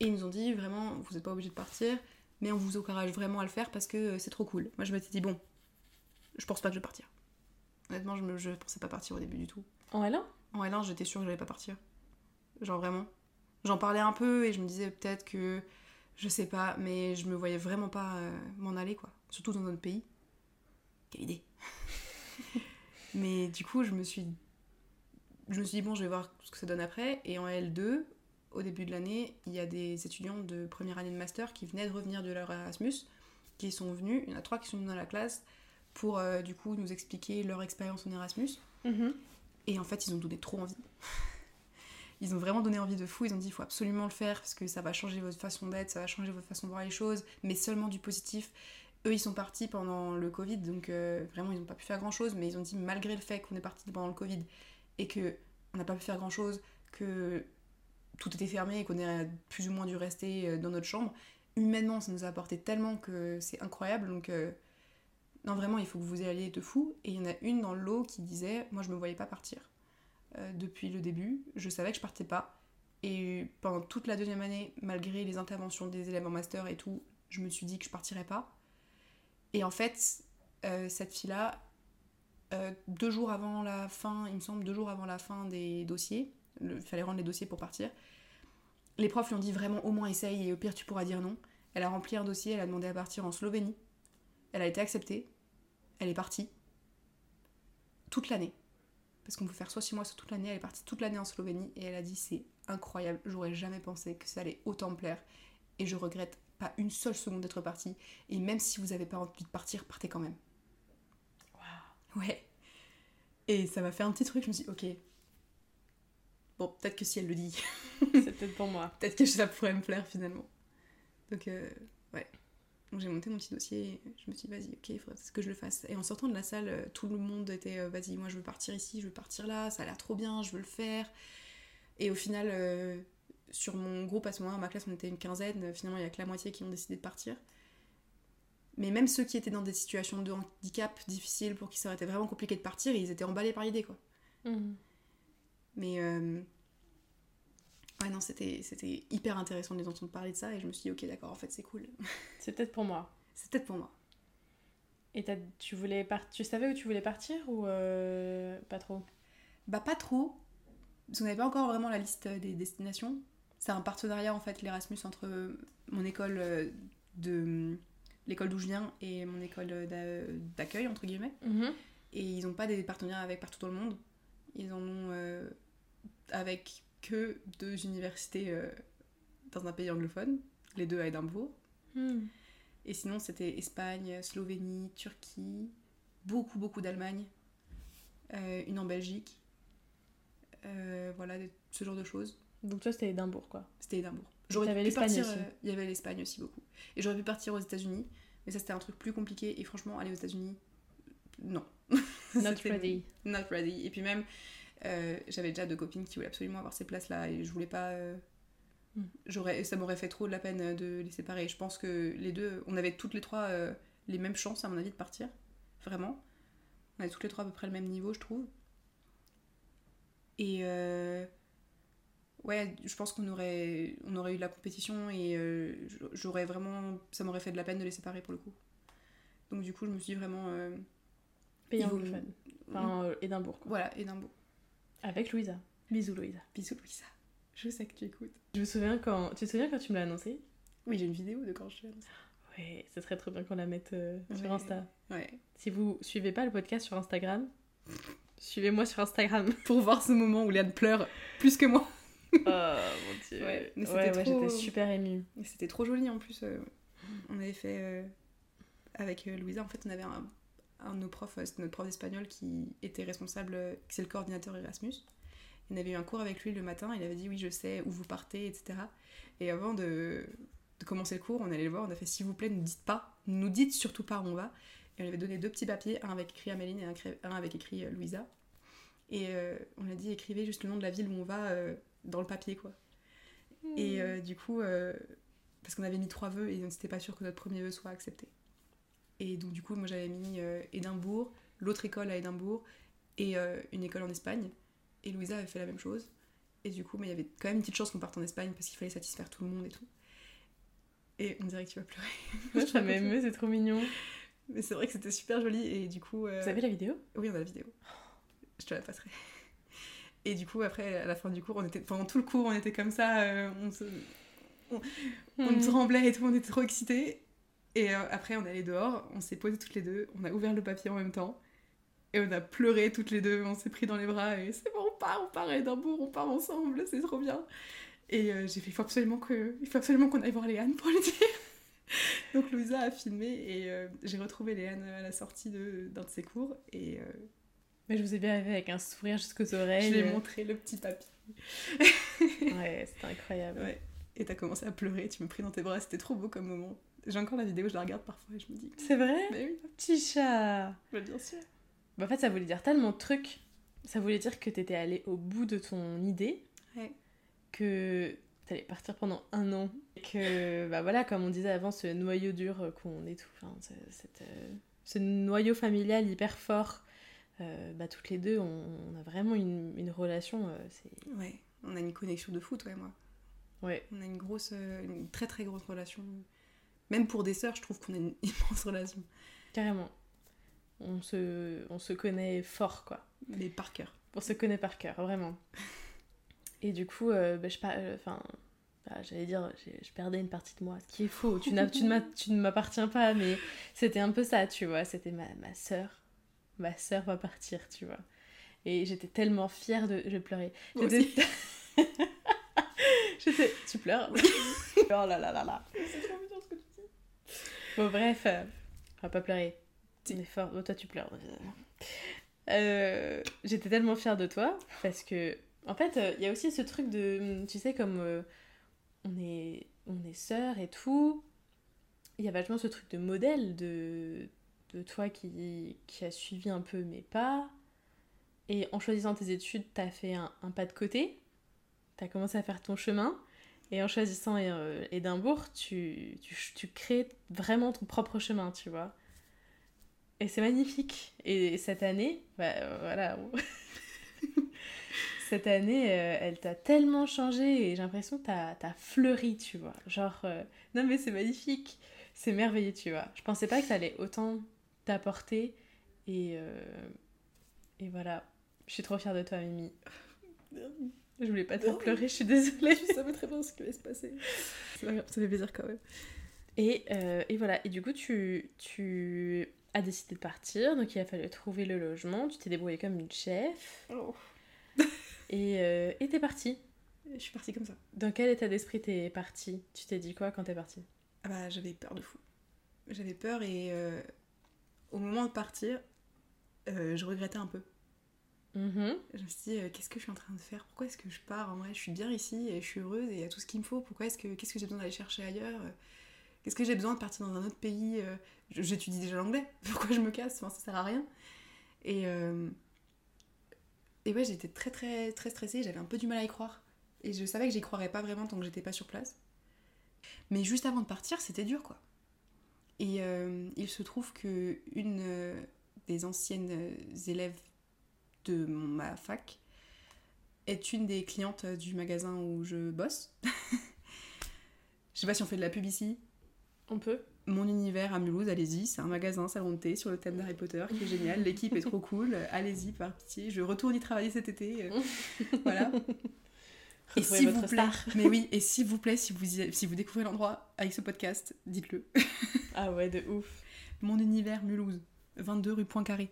Et ils nous ont dit vraiment, vous n'êtes pas obligés de partir, mais on vous encourage vraiment à le faire parce que euh, c'est trop cool. Moi, je m'étais dit, bon, je pense pas que je vais partir. Honnêtement, je, me, je pensais pas partir au début du tout. En L1 En L1, j'étais sûre que j'allais pas partir. Genre vraiment. J'en parlais un peu et je me disais peut-être que. Je sais pas, mais je me voyais vraiment pas euh, m'en aller, quoi. Surtout dans notre pays. Quelle idée Mais du coup, je me suis. Je me suis dit, bon, je vais voir ce que ça donne après. Et en L2, au début de l'année, il y a des étudiants de première année de master qui venaient de revenir de leur Erasmus, qui sont venus. Il y en a trois qui sont venus dans la classe pour, euh, du coup, nous expliquer leur expérience en Erasmus. Mhm. Et en fait, ils ont donné trop envie. Ils ont vraiment donné envie de fou. Ils ont dit il faut absolument le faire parce que ça va changer votre façon d'être, ça va changer votre façon de voir les choses, mais seulement du positif. Eux, ils sont partis pendant le Covid, donc euh, vraiment, ils n'ont pas pu faire grand chose, mais ils ont dit malgré le fait qu'on est parti pendant le Covid et que on n'a pas pu faire grand chose, que tout était fermé et qu'on a plus ou moins dû rester euh, dans notre chambre, humainement, ça nous a apporté tellement que c'est incroyable. Donc, euh, non, vraiment, il faut que vous alliez de fou. Et il y en a une dans le lot qui disait Moi, je me voyais pas partir. Euh, depuis le début, je savais que je partais pas. Et pendant toute la deuxième année, malgré les interventions des élèves en master et tout, je me suis dit que je partirais pas. Et en fait, cette fille-là, deux jours avant la fin, il me semble, deux jours avant la fin des dossiers, il fallait rendre les dossiers pour partir, les profs lui ont dit vraiment au moins essaye et au pire tu pourras dire non. Elle a rempli un dossier, elle a demandé à partir en Slovénie. Elle a été acceptée. Elle est partie. Toute l'année. Parce qu'on peut faire soit 6 mois, soit toute l'année. Elle est partie toute l'année en Slovénie et elle a dit c'est incroyable. J'aurais jamais pensé que ça allait autant me plaire. Et je regrette pas une seule seconde d'être partie. Et même si vous avez pas envie de partir, partez quand même. Ouais. Et ça m'a fait un petit truc, je me suis dit, ok. Bon, peut-être que si elle le dit, C'est peut-être pour moi. peut-être que ça pourrait me plaire finalement. Donc, euh, ouais. Donc j'ai monté mon petit dossier, je me suis dit, vas-y, ok, il faudrait que je le fasse. Et en sortant de la salle, euh, tout le monde était, euh, vas-y, moi je veux partir ici, je veux partir là, ça a l'air trop bien, je veux le faire. Et au final, euh, sur mon groupe à ce moment-là, ma classe, on était une quinzaine, finalement il y a que la moitié qui ont décidé de partir. Mais même ceux qui étaient dans des situations de handicap difficiles pour qui ça aurait été vraiment compliqué de partir, ils étaient emballés par l'idée, quoi. Mhm. Mais euh, ouais, non, c'était hyper intéressant de les entendre parler de ça et je me suis dit, ok, d'accord, en fait, c'est cool. C'est peut-être pour moi. c'est peut-être pour moi. Et tu voulais tu savais où tu voulais partir ou euh, pas trop? Bah, pas trop, parce qu'on n'avait pas encore vraiment la liste des destinations. C'est un partenariat, en fait, l'Erasmus, entre mon école euh, de. l'école d'où je viens et mon école d'a- d'accueil, entre guillemets. Mhm. Et ils n'ont pas des partenariats avec partout dans le monde. Ils en ont euh, avec que deux universités euh, dans un pays anglophone, les deux à Édimbourg. Mhm. Et sinon, c'était Espagne, Slovénie, Turquie, beaucoup, beaucoup d'Allemagne, euh, une en Belgique. Euh, voilà, ce genre de choses. Donc toi c'était Édimbourg quoi. C'était Édimbourg. J'aurais pu partir. aussi. euh, Il y avait l'Espagne aussi beaucoup. Et j'aurais pu partir aux États-Unis, mais ça c'était un truc plus compliqué. Et franchement, aller aux États-Unis, non. Not ready. Not ready. Et puis même, euh, j'avais déjà deux copines qui voulaient absolument avoir ces places-là et je voulais pas. euh, Mm. j'aurais, ça m'aurait fait trop de la peine de les séparer. Je pense que les deux, on avait toutes les trois euh, les mêmes chances, à mon avis, de partir. Vraiment. On avait toutes les trois à peu près le même niveau, je trouve. Et. Ouais, je pense qu'on aurait, on aurait eu de la compétition et j'aurais vraiment. Ça m'aurait fait de la peine de les séparer pour le coup. Donc du coup, je me suis dit vraiment. Pays anglophone. Enfin euh, Édimbourg quoi. Voilà, Édimbourg. Avec Louisa. Bisous Louisa. Bisous Louisa. Je sais que tu écoutes. Je me souviens quand tu te souviens quand tu me l'as annoncé? Oui, j'ai une vidéo de quand je suis annoncée. Ouais, ce serait trop bien qu'on la mette euh, sur Ouais. Insta. Ouais. Si vous suivez pas le podcast sur Instagram, suivez-moi sur Instagram. Pour voir ce moment où Léane pleure plus que moi. oh mon dieu. Ouais, mais Ouais, c'était ouais, trop- j'étais super émue. C'était trop joli en plus. euh, on avait fait euh, avec Louisa, en fait, on avait un, un de nos profs, euh, c'était notre prof d'espagnol qui était responsable, euh, c'est le coordinateur Erasmus. On avait eu un cours avec lui le matin, il avait dit oui, je sais où vous partez, etc. Et avant de, de commencer le cours, on allait le voir, on a fait s'il vous plaît, ne dites pas, ne nous dites surtout pas où on va. Et on lui avait donné deux petits papiers, un avec écrit Améline et un, avec écrit euh, Louisa. Et euh, on a dit écrivez juste le nom de la ville où on va euh, dans le papier, quoi. Et euh, du coup, parce qu'on avait mis trois vœux et on n'était pas sûr que notre premier vœu soit accepté. Et donc, du coup, moi j'avais mis euh, Édimbourg, l'autre école à Édimbourg et euh, une école en Espagne. Et Louisa avait fait la même chose. Et du coup, mais il y avait quand même une petite chance qu'on parte en Espagne parce qu'il fallait satisfaire tout le monde et tout. Et on dirait que tu vas pleurer. Ouais, ça m'émeut, c'est trop mignon. Mais c'est vrai que c'était super joli et du coup. euh, Vous avez la vidéo? Oui, on a la vidéo. Je te la passerai. Et du coup, après, à la fin du cours, on était, pendant tout le cours, on était comme ça, euh, on, se, on Hmm. tremblait et tout, on était trop excités. Et euh, après, on est allé dehors, on s'est posés toutes les deux, on a ouvert le papier en même temps. Et on a pleuré toutes les deux, on s'est pris dans les bras et c'est bon, on part, on part à Édimbourg, on part ensemble, c'est trop bien. Et euh, j'ai fait, il faut absolument qu'on aille voir Léane pour le dire. Donc Louisa a filmé et euh, j'ai retrouvé Léane à la sortie d'un de, ses cours et euh, Mais je vous ai bien arrivé avec un sourire jusqu'aux je oreilles. lui ai montré le petit papier. Ouais, c'était incroyable. Ouais. Et t'as commencé à pleurer, tu m'as pris dans tes bras, c'était trop beau comme moment. J'ai encore la vidéo, je la regarde parfois et je me dis, C'est vrai? Mais oui, Petit chat bah, bien sûr. Bah, En fait, ça voulait dire tellement de trucs. Ça voulait dire que t'étais allé au bout de ton idée, Ouais. que t'allais partir pendant un an. Et que, bah voilà, comme on disait avant, ce noyau dur euh, qu'on est tout. Cette, euh, ce noyau familial hyper fort. euh, bah, toutes les deux, on, on a vraiment une, une relation. euh, c'est... Ouais, on a une connexion de fou, toi et moi. Ouais, On a une grosse, une très très grosse relation. Même pour des sœurs, je trouve qu'on a une immense relation. carrément. On se, on se connaît fort, quoi. Mais par cœur. On se connaît par cœur, vraiment. Et du coup, euh, bah, je euh, enfin, bah, j'allais dire, je perdais une partie de moi, ce qui est faux. Tu, ne m'appartiens pas, mais c'était un peu ça, tu vois. C'était ma, ma sœur. Ma sœur va partir, tu vois. Et j'étais tellement fière de. Je pleurais. J'étais. Tu pleures? Oh là là là là. C'est trop mignon ce que tu dis. Bon, bref, euh, on va pas pleurer. Fort. Oh, toi, tu pleures. Euh, J'étais tellement fière de toi parce que, en fait, euh, il y a aussi ce truc de, tu sais, comme on est, on est sœurs et tout, il y a vachement ce truc de modèle de, de toi qui, qui a suivi un peu mes pas. Et en choisissant tes études, t'as fait un, un pas de côté, t'as commencé à faire ton chemin. Et en choisissant euh, Édimbourg, tu, tu, tu crées vraiment ton propre chemin, tu vois. Et c'est magnifique. Et cette année, bah, euh, voilà. cette année, euh, elle t'a tellement changé et j'ai l'impression que t'as as fleuri, tu vois. Genre, euh, non mais c'est magnifique. C'est merveilleux, tu vois. Je pensais pas que ça allait autant t'apporter. Et, euh, et voilà. Je suis trop fière de toi, Mimi. Je voulais pas te faire pleurer, je suis désolée. Je savais très bien ce qui allait se passer. C'est pas grave, ça fait plaisir quand même. Et, euh, et voilà, et du coup, tu, tu as décidé de partir, donc il a fallu trouver le logement, tu t'es débrouillée comme une chef, Oh. et euh, et t'es partie. Je suis partie comme ça. Dans quel état d'esprit t'es partie? Tu t'es dit quoi quand t'es partie? Ah bah j'avais peur de fou. J'avais peur et euh, au moment de partir, euh, je regrettais un peu. Mhm. Je me suis dit, euh, qu'est-ce que je suis en train de faire? Pourquoi est-ce que je pars? En vrai, je suis bien ici et je suis heureuse et il y a tout ce qu'il me faut. Pourquoi est-ce que qu'est-ce que j'ai besoin d'aller chercher ailleurs? Qu'est-ce que j'ai besoin de partir dans un autre pays? Euh, J'étudie déjà l'anglais. Pourquoi je me casse? Enfin, ça sert à rien. Et euh, et ouais, j'étais très très très stressée. J'avais un peu du mal à y croire. Et je savais que j'y croirais pas vraiment tant que j'étais pas sur place. Mais juste avant de partir, c'était dur quoi. Et il se trouve que une des anciennes élèves de mon- ma fac est une des clientes du magasin où je bosse. je sais pas si on fait de la pub ici. On peut Mon univers à Mulhouse, allez-y, c'est un magasin salon de thé sur le thème d'Harry Potter qui est génial. L'équipe est trop cool, allez-y par pitié. Je retourne y travailler cet été. voilà. Et s'il vous plaît, star. mais oui, et s'il vous plaît, si vous, y- si vous découvrez l'endroit avec ce podcast, dites-le. Ah ouais, de ouf. Mon univers Mulhouse, 22 rue Poincaré.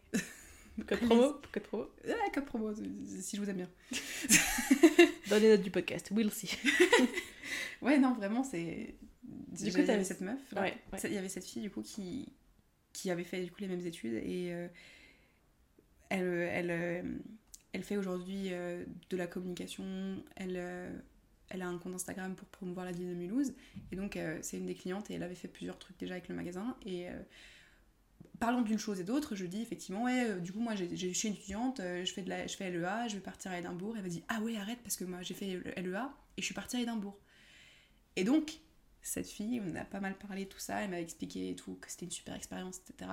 Code promo Code promo Ah, code promo, si je vous aime bien. Dans les notes du podcast, we'll see. Ouais, non, vraiment, c'est. Du coup, t'avais- cette meuf. Ouais, ouais. Il y avait cette fille, du coup, qui, qui avait fait du coup, les mêmes études. Et euh, elle, elle, euh, elle fait aujourd'hui euh, de la communication. Elle, elle a un compte Instagram pour promouvoir la ville de Mulhouse. Et donc, euh, c'est une des clientes et elle avait fait plusieurs trucs déjà avec le magasin. Et. euh, Parlant d'une chose et d'autre, je dis effectivement, ouais, euh, du coup, moi, j'ai, je suis étudiante, euh, je fais, de la, je fais LEA, je vais partir à Édimbourg. Elle m'a dit, ah ouais, arrête, parce que moi, j'ai fait le LEA et je suis partie à Édimbourg. Et donc, cette fille, on a pas mal parlé de tout ça, elle m'a expliqué et tout, que c'était une super expérience, etc.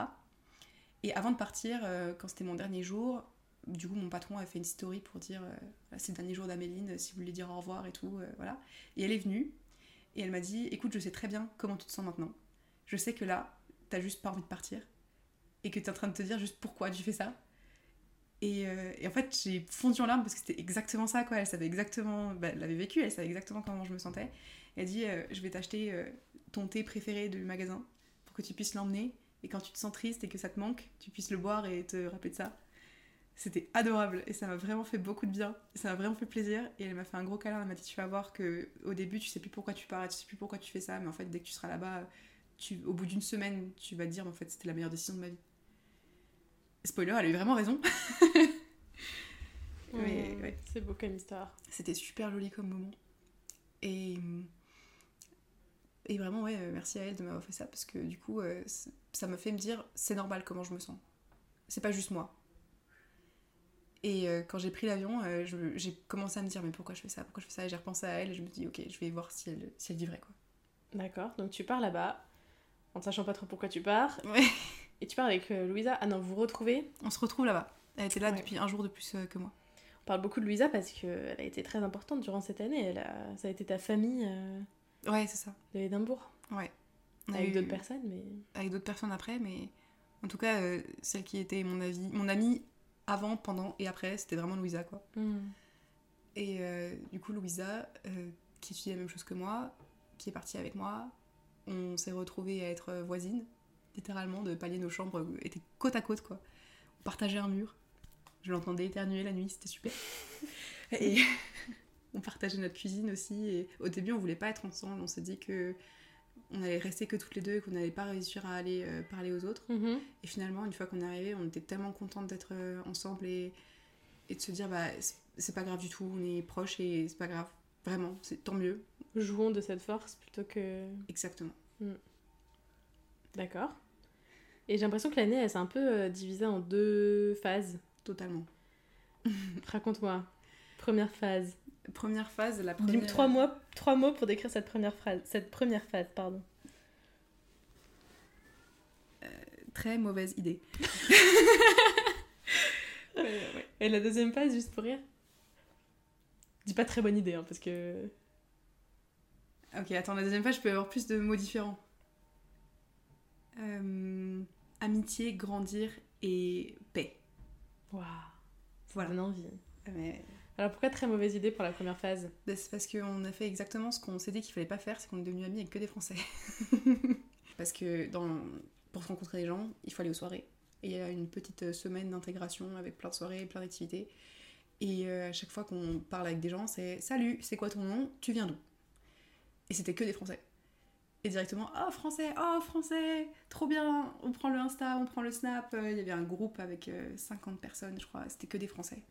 Et avant de partir, euh, quand c'était mon dernier jour, du coup, mon patron a fait une story pour dire c'est le dernier jour d'Améline, si vous voulez dire au revoir et tout, voilà. Et elle est venue et elle m'a dit écoute, je sais très bien comment tu te sens maintenant. Je sais que là, t'as juste pas envie de partir et que t'es en train de te dire juste pourquoi tu fais ça. Et, euh, et en fait, j'ai fondu en larmes parce que c'était exactement ça, quoi. Elle savait exactement, bah, elle l'avait vécu, elle savait exactement comment je me sentais. Elle dit euh, Je vais t'acheter euh, ton thé préféré du magasin pour que tu puisses l'emmener. Et quand tu te sens triste et que ça te manque, tu puisses le boire et te rappeler de ça. C'était adorable et ça m'a vraiment fait beaucoup de bien. Ça m'a vraiment fait plaisir. Et elle m'a fait un gros câlin. Elle m'a dit Tu vas voir que au début, tu sais plus pourquoi tu pars, tu sais plus pourquoi tu fais ça. Mais en fait, dès que tu seras là-bas, tu, au bout d'une semaine, tu vas te dire En fait, c'était la meilleure décision de ma vie. Spoiler, elle a eu vraiment raison. Mais, ouais. C'est beau comme histoire. C'était super joli comme moment. Et, et vraiment, ouais, euh, merci à elle de m'avoir fait ça parce que du coup, euh, ça m'a fait me dire c'est normal comment je me sens. C'est pas juste moi. Et euh, quand j'ai pris l'avion, euh, j'ai commencé à me dire mais pourquoi je fais ça? Pourquoi je fais ça? Et j'ai repensé à elle et je me dis ok, je vais voir si elle, si elle dit vrai quoi. D'accord, donc tu pars là-bas, en ne sachant pas trop pourquoi tu pars, Ouais. Et tu pars avec euh, Louisa. Ah non, vous vous retrouvez. On se retrouve là-bas. Elle était là Ouais. depuis un jour de plus euh, que moi. On parle beaucoup de Louisa parce qu'elle a été très importante durant cette année. Elle a... Ça a été ta famille euh, Ouais, c'est ça. de Édimbourg. Ouais. On Avec eu- d'autres personnes, mais. avec d'autres personnes après, mais en tout cas, euh, celle qui était mon, avis, mon amie avant, pendant et après, c'était vraiment Louisa, quoi. Hmm. Et euh, du coup, Louisa, euh, qui étudie la même chose que moi, qui est partie avec moi, on s'est retrouvés à être voisines, littéralement, de palier nos chambres euh, étaient côte à côte, quoi. On partageait un mur. Je l'entendais éternuer la nuit, c'était super. Et on partageait notre cuisine aussi. Et au début, on voulait pas être ensemble. On s'est dit que on allait rester que toutes les deux et qu'on n'allait pas réussir à aller euh, parler aux autres. Mhm. Et finalement, une fois qu'on est arrivé, on était tellement contentes d'être euh, ensemble et, et de se dire, bah, c'est- pas grave du tout, on est proches et c'est pas grave. Vraiment, c'est tant mieux. Jouons de cette force plutôt que. Exactement. D'accord. Et j'ai l'impression que l'année, elle s'est un peu euh, divisée en deux phases. Totalement. Raconte-moi. Première phase. Première phase, la Dis-moi première... trois mots, trois mots pour décrire cette première phrase, cette première phase, pardon. Très mauvaise idée. Et la deuxième phase, juste pour rire? Dis pas très bonne idée, hein, parce que. Ok, attends, la deuxième phase, je peux avoir plus de mots différents. Euh, amitié, grandir et paix. Waouh. Voilà. Donne envie. Mais Alors pourquoi très mauvaise idée pour la première phase? Bah, c'est parce qu'on a fait exactement ce qu'on s'est dit qu'il fallait pas faire, c'est qu'on est devenus amis avec que des Français. parce que dans... pour rencontrer des gens, il faut aller aux soirées. Et il y a une petite semaine d'intégration avec plein de soirées et plein d'activités. Et euh, à chaque fois qu'on parle avec des gens, c'est Salut, c'est quoi ton nom? Tu viens d'où? Et c'était que des Français. Et directement, oh français, oh français, trop bien, on prend le Insta, on prend le Snap. Euh, Il y avait un groupe avec euh, 50 personnes, je crois, c'était que des Français.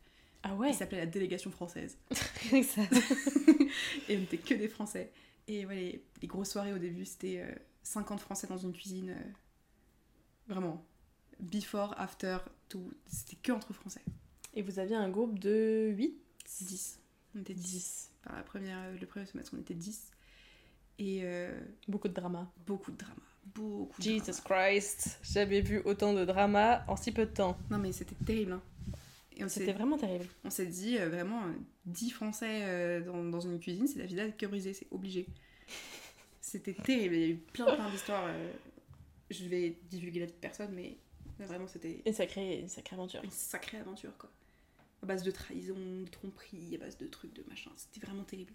Ah ouais? Il s'appelait la délégation française. Et on était que des Français. Et ouais, les, les grosses soirées au début, c'était euh, 50 Français dans une cuisine. euh, vraiment. Before, after, tout. C'était que entre Français. Et vous aviez un groupe de 8 10. On était 10. 10. Par la première, le premier semestre, on était 10. Et euh, Beaucoup de drama. beaucoup de drama. Beaucoup de Jesus drama. Christ, j'avais vu autant de drama en si peu de temps. Non, mais c'était terrible. hein. Et on C'était vraiment terrible. on s'est dit, euh, vraiment, euh, 10 Français euh, dans, dans une cuisine, c'est la vie que brisée, c'est obligé. C'était terrible. Il y a eu plein, plein d'histoires. euh, je vais divulguer la vie de personne, mais mais vraiment, c'était Une sacrée, une sacrée aventure. une sacrée aventure, quoi. À base de trahison, de tromperie, à base de trucs, de machin. C'était vraiment terrible.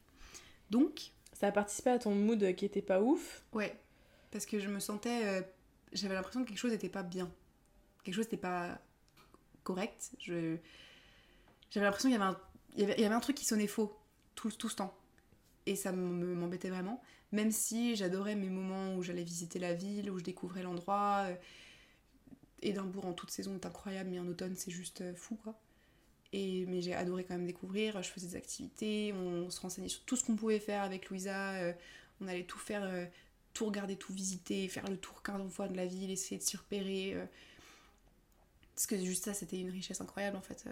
Donc, Ça a participé à ton mood qui était pas ouf. ouais, parce que je me sentais. euh, J'avais l'impression que quelque chose n'était pas bien. Quelque chose n'était pas correct. Je... J'avais l'impression qu'il y avait, un... y, avait... y avait un truc qui sonnait faux tout, tout ce temps. Et ça me- m'embêtait vraiment. Même si j'adorais mes moments où j'allais visiter la ville, où je découvrais l'endroit. euh, Édimbourg en toute saison est incroyable, mais en automne c'est juste euh, fou quoi. Mais j'ai adoré quand même découvrir, je faisais des activités, on se renseignait sur tout ce qu'on pouvait faire avec Louisa, euh, on allait tout faire, euh, tout regarder, tout visiter, faire le tour 15 fois de la ville, essayer de s'y repérer. euh. Parce que juste ça, c'était une richesse incroyable en fait.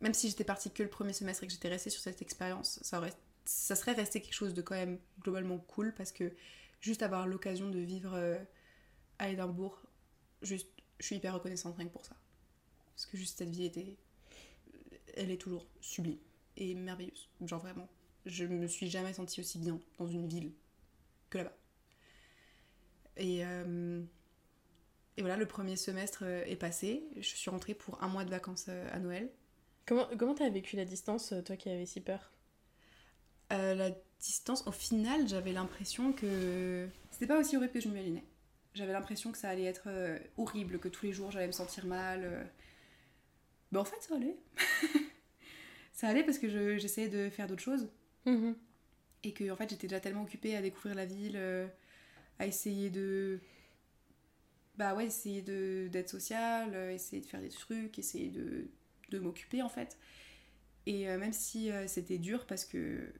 Même si j'étais partie que le premier semestre et que j'étais restée sur cette expérience, ça, ça serait resté quelque chose de quand même globalement cool parce que juste avoir l'occasion de vivre à Édimbourg, juste, je suis hyper reconnaissante rien que pour ça. Parce que juste cette vie était. Elle est toujours sublime et merveilleuse. Genre vraiment. Je me suis jamais sentie aussi bien dans une ville que là-bas. Et, euh, et voilà, le premier semestre euh, est passé. Je suis rentrée pour un mois de vacances euh, à Noël. Comment comment t'as vécu la distance, toi qui avais si peur? Euh, la distance, au final, j'avais l'impression que c'était pas aussi horrible que je m'imaginais. J'avais l'impression que ça allait être horrible, que tous les jours j'allais me sentir mal. Ben, en fait, ça allait. ça allait parce que je- j'essayais de faire d'autres choses Mhm. et que en fait j'étais déjà tellement occupée à découvrir la ville, euh, à essayer de. Bah ouais, essayer d'être sociale, euh, essayer de faire des trucs, essayer de, de m'occuper en fait. Et euh, même si euh, c'était dur parce que.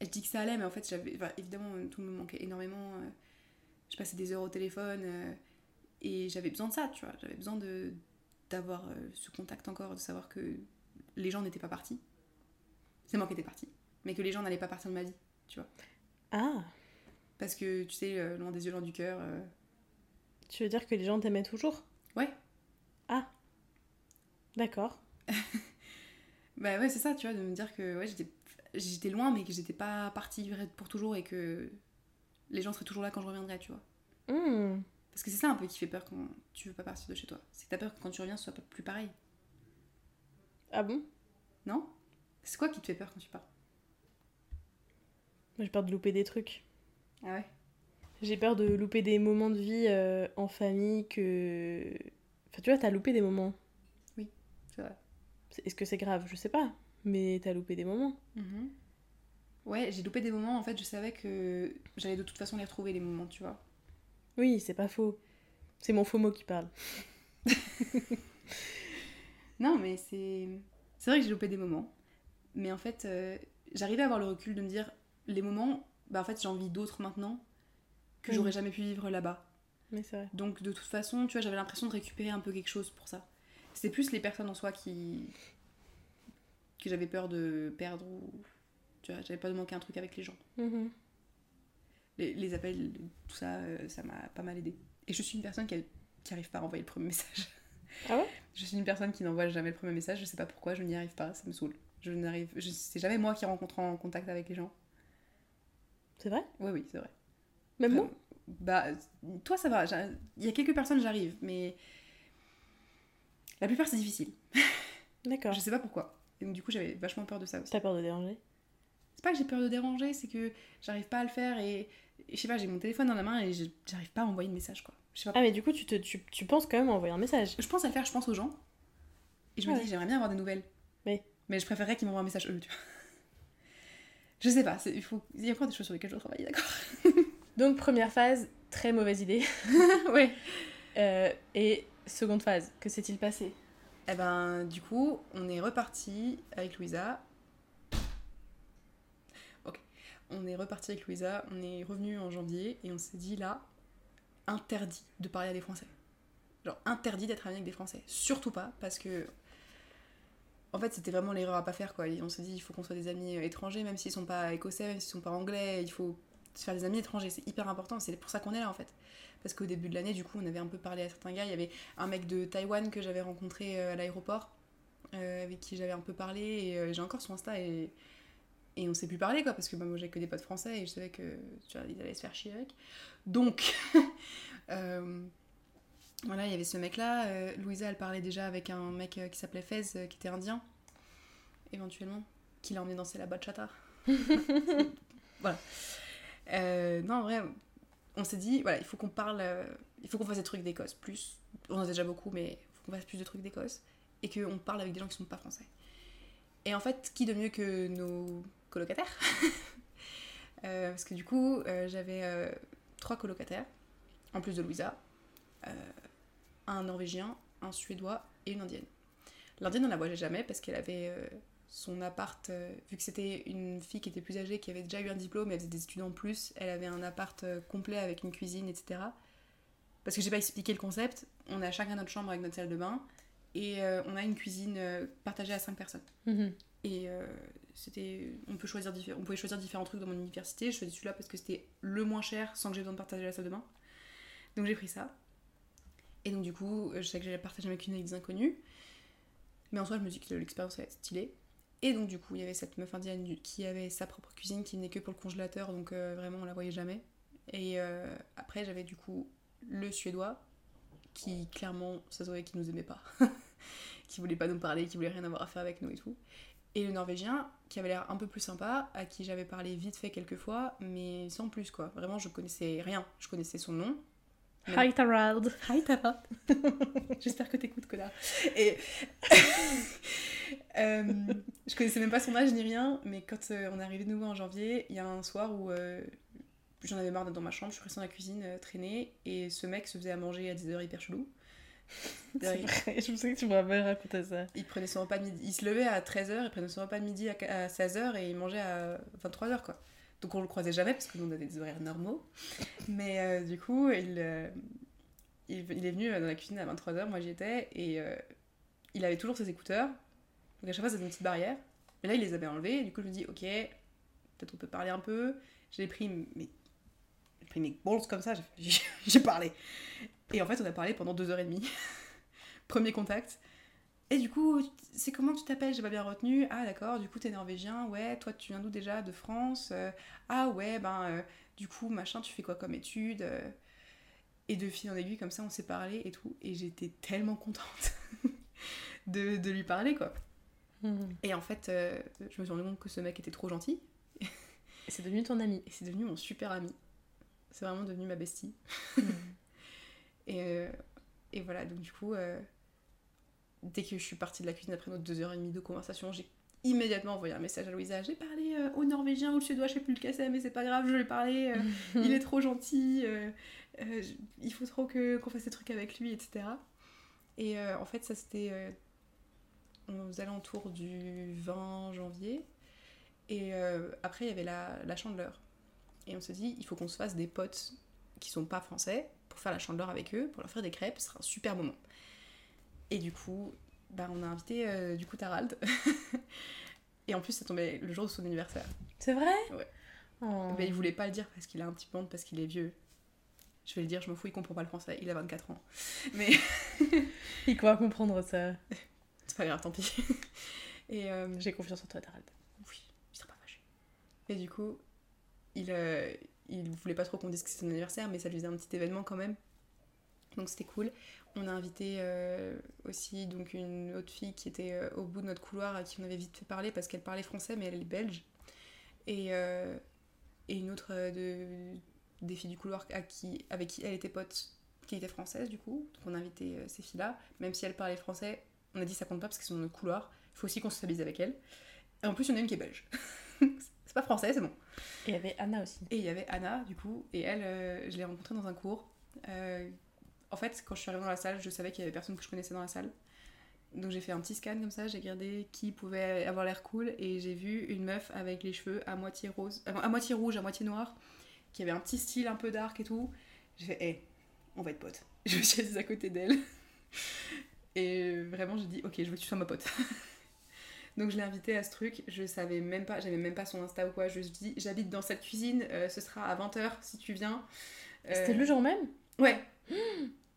Je dis que ça allait, mais en fait, j'avais. enfin, évidemment, tout me manquait énormément. je passais des heures au téléphone et j'avais besoin de ça, tu vois. J'avais besoin de d'avoir euh, ce contact encore, de savoir que les gens n'étaient pas partis. C'est moi qui étais partie, mais que les gens n'allaient pas partir de ma vie, tu vois. Ah, Parce que, tu sais, euh, loin des yeux, loin du cœur. euh, tu veux dire que les gens t'aimaient toujours? Ouais. Ah, d'accord. Bah ouais, c'est ça, tu vois, de me dire que ouais, j'étais, loin, mais que j'étais pas partie pour toujours et que les gens seraient toujours là quand je reviendrais, tu vois. Hmm. Parce que c'est ça un peu qui fait peur quand tu veux pas partir de chez toi. C'est que t'as peur que quand tu reviens, ce soit pas plus pareil. Ah bon? Non? C'est quoi qui te fait peur quand tu pars? J'ai peur de louper des trucs. Ah ouais? J'ai peur de louper des moments de vie euh, en famille que... Enfin, tu vois, t'as loupé des moments. C'est vrai. Est-ce que c'est grave? Je sais pas. Mais t'as loupé des moments. Mhm. Ouais, j'ai loupé des moments, en fait, je savais que j'allais de toute façon les retrouver, les moments, tu vois. Oui, c'est pas faux. C'est mon faux mot qui parle. Non, mais c'est. C'est vrai que j'ai loupé des moments. Mais en fait, euh, j'arrivais à avoir le recul de me dire les moments, bah en fait, j'ai envie d'autres maintenant que j'aurais jamais pu vivre là-bas. Mais c'est vrai. Donc, de toute façon, tu vois, j'avais l'impression de récupérer un peu quelque chose pour ça. C'est plus les personnes en soi qui. que j'avais peur de perdre ou. Tu vois, j'avais pas de manquer un truc avec les gens. Mhm. Les, les appels, tout ça, euh, ça m'a pas mal aidé. Et je suis une personne qui, a- qui arrive pas à envoyer le premier message. Ah ouais? Je suis une personne qui n'envoie jamais le premier message, je sais pas pourquoi, je n'y arrive pas, ça me saoule. Je n'arrive, c'est jamais moi qui rencontre en contact avec les gens. C'est vrai? Oui, oui, c'est vrai. Même moi? Bah, toi ça va, il y a quelques personnes, j'arrive, mais la plupart c'est difficile. D'accord. Je sais pas pourquoi. Et donc, du coup, j'avais vachement peur de ça aussi. T'as peur de déranger? C'est pas que j'ai peur de déranger, c'est que j'arrive pas à le faire et je sais pas, j'ai mon téléphone dans la main et j'arrive pas à envoyer de message quoi. Pas. Ah, mais du coup, tu, te, tu, tu penses quand même à envoyer un message Je pense à le faire, je pense aux gens. Et je me Ouais. dis, j'aimerais bien avoir des nouvelles. Oui. Mais je préférerais qu'ils m'envoient un message eux, tu vois. Je sais pas, il, faut... il y a encore des choses sur lesquelles je dois travailler, d'accord Donc, première phase, très mauvaise idée. Ouais. Euh, et seconde phase, que s'est-il passé? Et ben, du coup, on est reparti avec Louisa. On est reparti avec Louisa, on est revenu en janvier et on s'est dit là, interdit de parler à des Français. Genre, interdit d'être ami avec des Français. Surtout pas, parce que. En fait, c'était vraiment l'erreur à pas faire, quoi. On s'est dit, il faut qu'on soit des amis étrangers, même s'ils sont pas écossais, même s'ils sont pas anglais, il faut se faire des amis étrangers. C'est hyper important, c'est pour ça qu'on est là, en fait. Parce qu'au début de l'année, du coup, on avait un peu parlé à certains gars. Il y avait un mec de Taïwan que j'avais rencontré euh, à l'aéroport, euh, avec qui j'avais un peu parlé, et euh, j'ai encore son Insta, et, et on s'est plus parler, quoi, parce que bah, moi, j'ai que des potes français, et je savais que, tu vois, ils allaient se faire chier avec. Donc, euh, voilà, il y avait ce mec-là. euh, Louisa, elle parlait déjà avec un mec euh, qui s'appelait Fez, qui était indien, éventuellement, qui l'a emmené danser la bachata. voilà. Euh, non, en vrai, on s'est dit, voilà, il faut qu'on parle, il faut qu'on fasse des trucs d'Écosse, plus. On en a déjà beaucoup, mais faut qu'on fasse plus de trucs d'Écosse et qu'on parle avec des gens qui sont pas français. Et en fait, qui de mieux que nos colocataires Euh, Parce que du coup, euh, j'avais euh, trois colocataires, en plus de Louisa, euh, un Norvégien, un Suédois et une Indienne. L'Indienne, on la voyait jamais parce qu'elle avait son appart, vu que c'était une fille qui était plus âgée, qui avait déjà eu un diplôme, elle faisait des études en plus, elle avait un appart complet avec une cuisine, etc. Parce que j'ai pas expliqué le concept, on a chacun notre chambre avec notre salle de bain, et on a une cuisine partagée à cinq personnes. Mhm. Et euh, c'était, on, on pouvait choisir différents trucs dans mon université. Je choisis celui-là parce que c'était le moins cher sans que j'ai besoin de partager la salle de bain. Donc j'ai pris ça. Et donc du coup, je sais que j'allais partager ma cuisine avec des inconnus. Mais en soi, je me dis que l'expérience allait être stylée. Et donc du coup, il y avait cette meuf indienne qui avait sa propre cuisine qui venait que pour le congélateur. Donc euh, vraiment, on la voyait jamais. Et euh, après, j'avais du coup le suédois qui clairement, ça se voyait qu'il nous aimait pas. qui voulait pas nous parler, qui voulait rien avoir à faire avec nous et tout. Et le norvégien, qui avait l'air un peu plus sympa, à qui j'avais parlé vite fait quelques fois, mais sans plus quoi. Vraiment, je connaissais rien. Je connaissais son nom. Mais- Hi Tarald. Hi Tara J'espère que t'écoutes, connard. Et. Euh, je connaissais même pas son âge ni rien, mais quand euh, on est arrivé de nouveau en janvier, il y a un soir où euh, j'en avais marre d'être dans ma chambre, je suis restée dans la cuisine euh, traîner, et ce mec se faisait à manger à 10h hyper chelou. C'est vrai, je me souviens que tu m'avais raconté ça. Il prenait son repas de midi. Il se levait à 13h, il prenait son repas de midi à 16h et il mangeait à 23h quoi. Donc on le croisait jamais parce que nous on avait des horaires normaux. Mais euh, du coup, il, euh, il, il est venu dans la cuisine à 23h, moi j'y étais, et euh, il avait toujours ses écouteurs. Donc à chaque fois c'était une petite barrière. Mais là il les avait enlevés, et du coup je me dis ok, peut-être on peut parler un peu. J'ai pris mes, pris mes balls comme ça, j'ai parlé. Et en fait on a parlé pendant deux heures et demie. Premier contact. Et du coup, c'est comment tu t'appelles? J'ai pas bien retenu. Ah d'accord, du coup t'es norvégien, ouais, toi tu viens d'où déjà? De France? Euh, Ah ouais, ben euh, du coup, machin, tu fais quoi comme études? Euh, Et de fil en aiguille, comme ça, on s'est parlé et tout. Et j'étais tellement contente de, de lui parler, quoi. Mhm. Et en fait, je me suis rendu compte que ce mec était trop gentil. C'est devenu ton ami. Et c'est devenu mon super ami. C'est vraiment devenu ma bestie. Mhm. Et, euh, et voilà, donc du coup, euh, dès que je suis partie de la cuisine après notre deux heures et demie de conversation, j'ai immédiatement envoyé un message à Louisa. J'ai parlé euh, au norvégien ou au suédois, je sais plus lequel c'est, mais c'est pas grave, je lui ai parlé. euh, il est trop gentil, il faut trop que, qu'on fasse des trucs avec lui, etc. Et en fait, ça c'était aux alentours du 20 janvier. Et après, il y avait la, la chandeleur. Et on s'est dit, il faut qu'on se fasse des potes qui sont pas français pour faire la chandeleur avec eux, pour leur faire des crêpes, ce sera un super moment. Et du coup, bah, on a invité euh, du coup Tarald. Et en plus, ça tombait le jour de son anniversaire. C'est vrai? Ouais. Oh. Mais il voulait pas le dire parce qu'il a un petit peu honte, parce qu'il est vieux. Je vais le dire, je m'en fous, il comprend pas le français, il a 24 ans. Mais Il croit comprendre ça. c'est pas grave, tant pis. Et euh, J'ai confiance en toi, Tarald. oui, il sera pas fâché. Et du coup, il, euh, voulait pas trop qu'on dise que c'était son anniversaire, mais ça lui faisait un petit événement quand même. Donc c'était cool. On a invité euh, aussi donc une autre fille qui était euh, au bout de notre couloir à qui on avait vite fait parler parce qu'elle parlait français mais elle est belge. Et, euh, une autre de, des filles du couloir avec qui elle était pote qui était française du coup. Donc on a invité ces filles-là. Même si elles parlaient français, on a dit ça compte pas parce qu'elles sont dans notre couloir. Il faut aussi qu'on se stabilise avec elles. Et en plus, il y en a une qui est belge. c'est pas français, c'est bon. Et il y avait Anna aussi. Et il y avait Anna, du coup, et elle, euh, je l'ai rencontrée dans un cours. Euh, en fait, quand je suis arrivée dans la salle, je savais qu'il y avait personne que je connaissais dans la salle. Donc j'ai fait un petit scan comme ça, j'ai regardé qui pouvait avoir l'air cool, et j'ai vu une meuf avec les cheveux à moitié rose, euh, à moitié rouge, à moitié noir, qui avait un petit style un peu dark et tout. J'ai fait, hé, on va être potes. Je me suis assise à côté d'elle. Et vraiment, j'ai dit, ok, je veux que tu sois ma pote. Donc je l'ai invitée à ce truc, je savais même pas, j'avais même pas son Insta ou quoi, je lui dit, j'habite dans cette cuisine, euh, ce sera à 20h si tu viens. Euh, C'était le jour même? Ouais.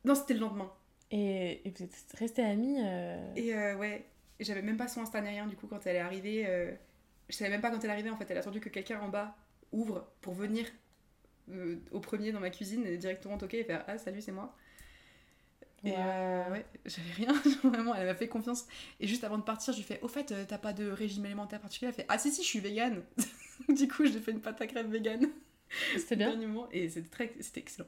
non, c'était le lendemain. et, et vous êtes restés amis euh, Et ouais, j'avais même pas son Insta ni rien du coup quand elle est arrivée. je savais même pas quand elle est arrivée en fait, elle a attendu que quelqu'un en bas ouvre pour venir au premier dans ma cuisine et directement toquer et faire Ah salut, c'est moi. Et Wow. euh, ouais, j'avais rien, vraiment, elle m'a fait confiance. Et juste avant de partir, je lui fais Au fait, euh, t'as pas de régime alimentaire particulier? Elle fait Ah si, si, je suis végane. du coup, j'ai fait une pâte à crêpes végane. C'était bien et c'était très c'était excellent.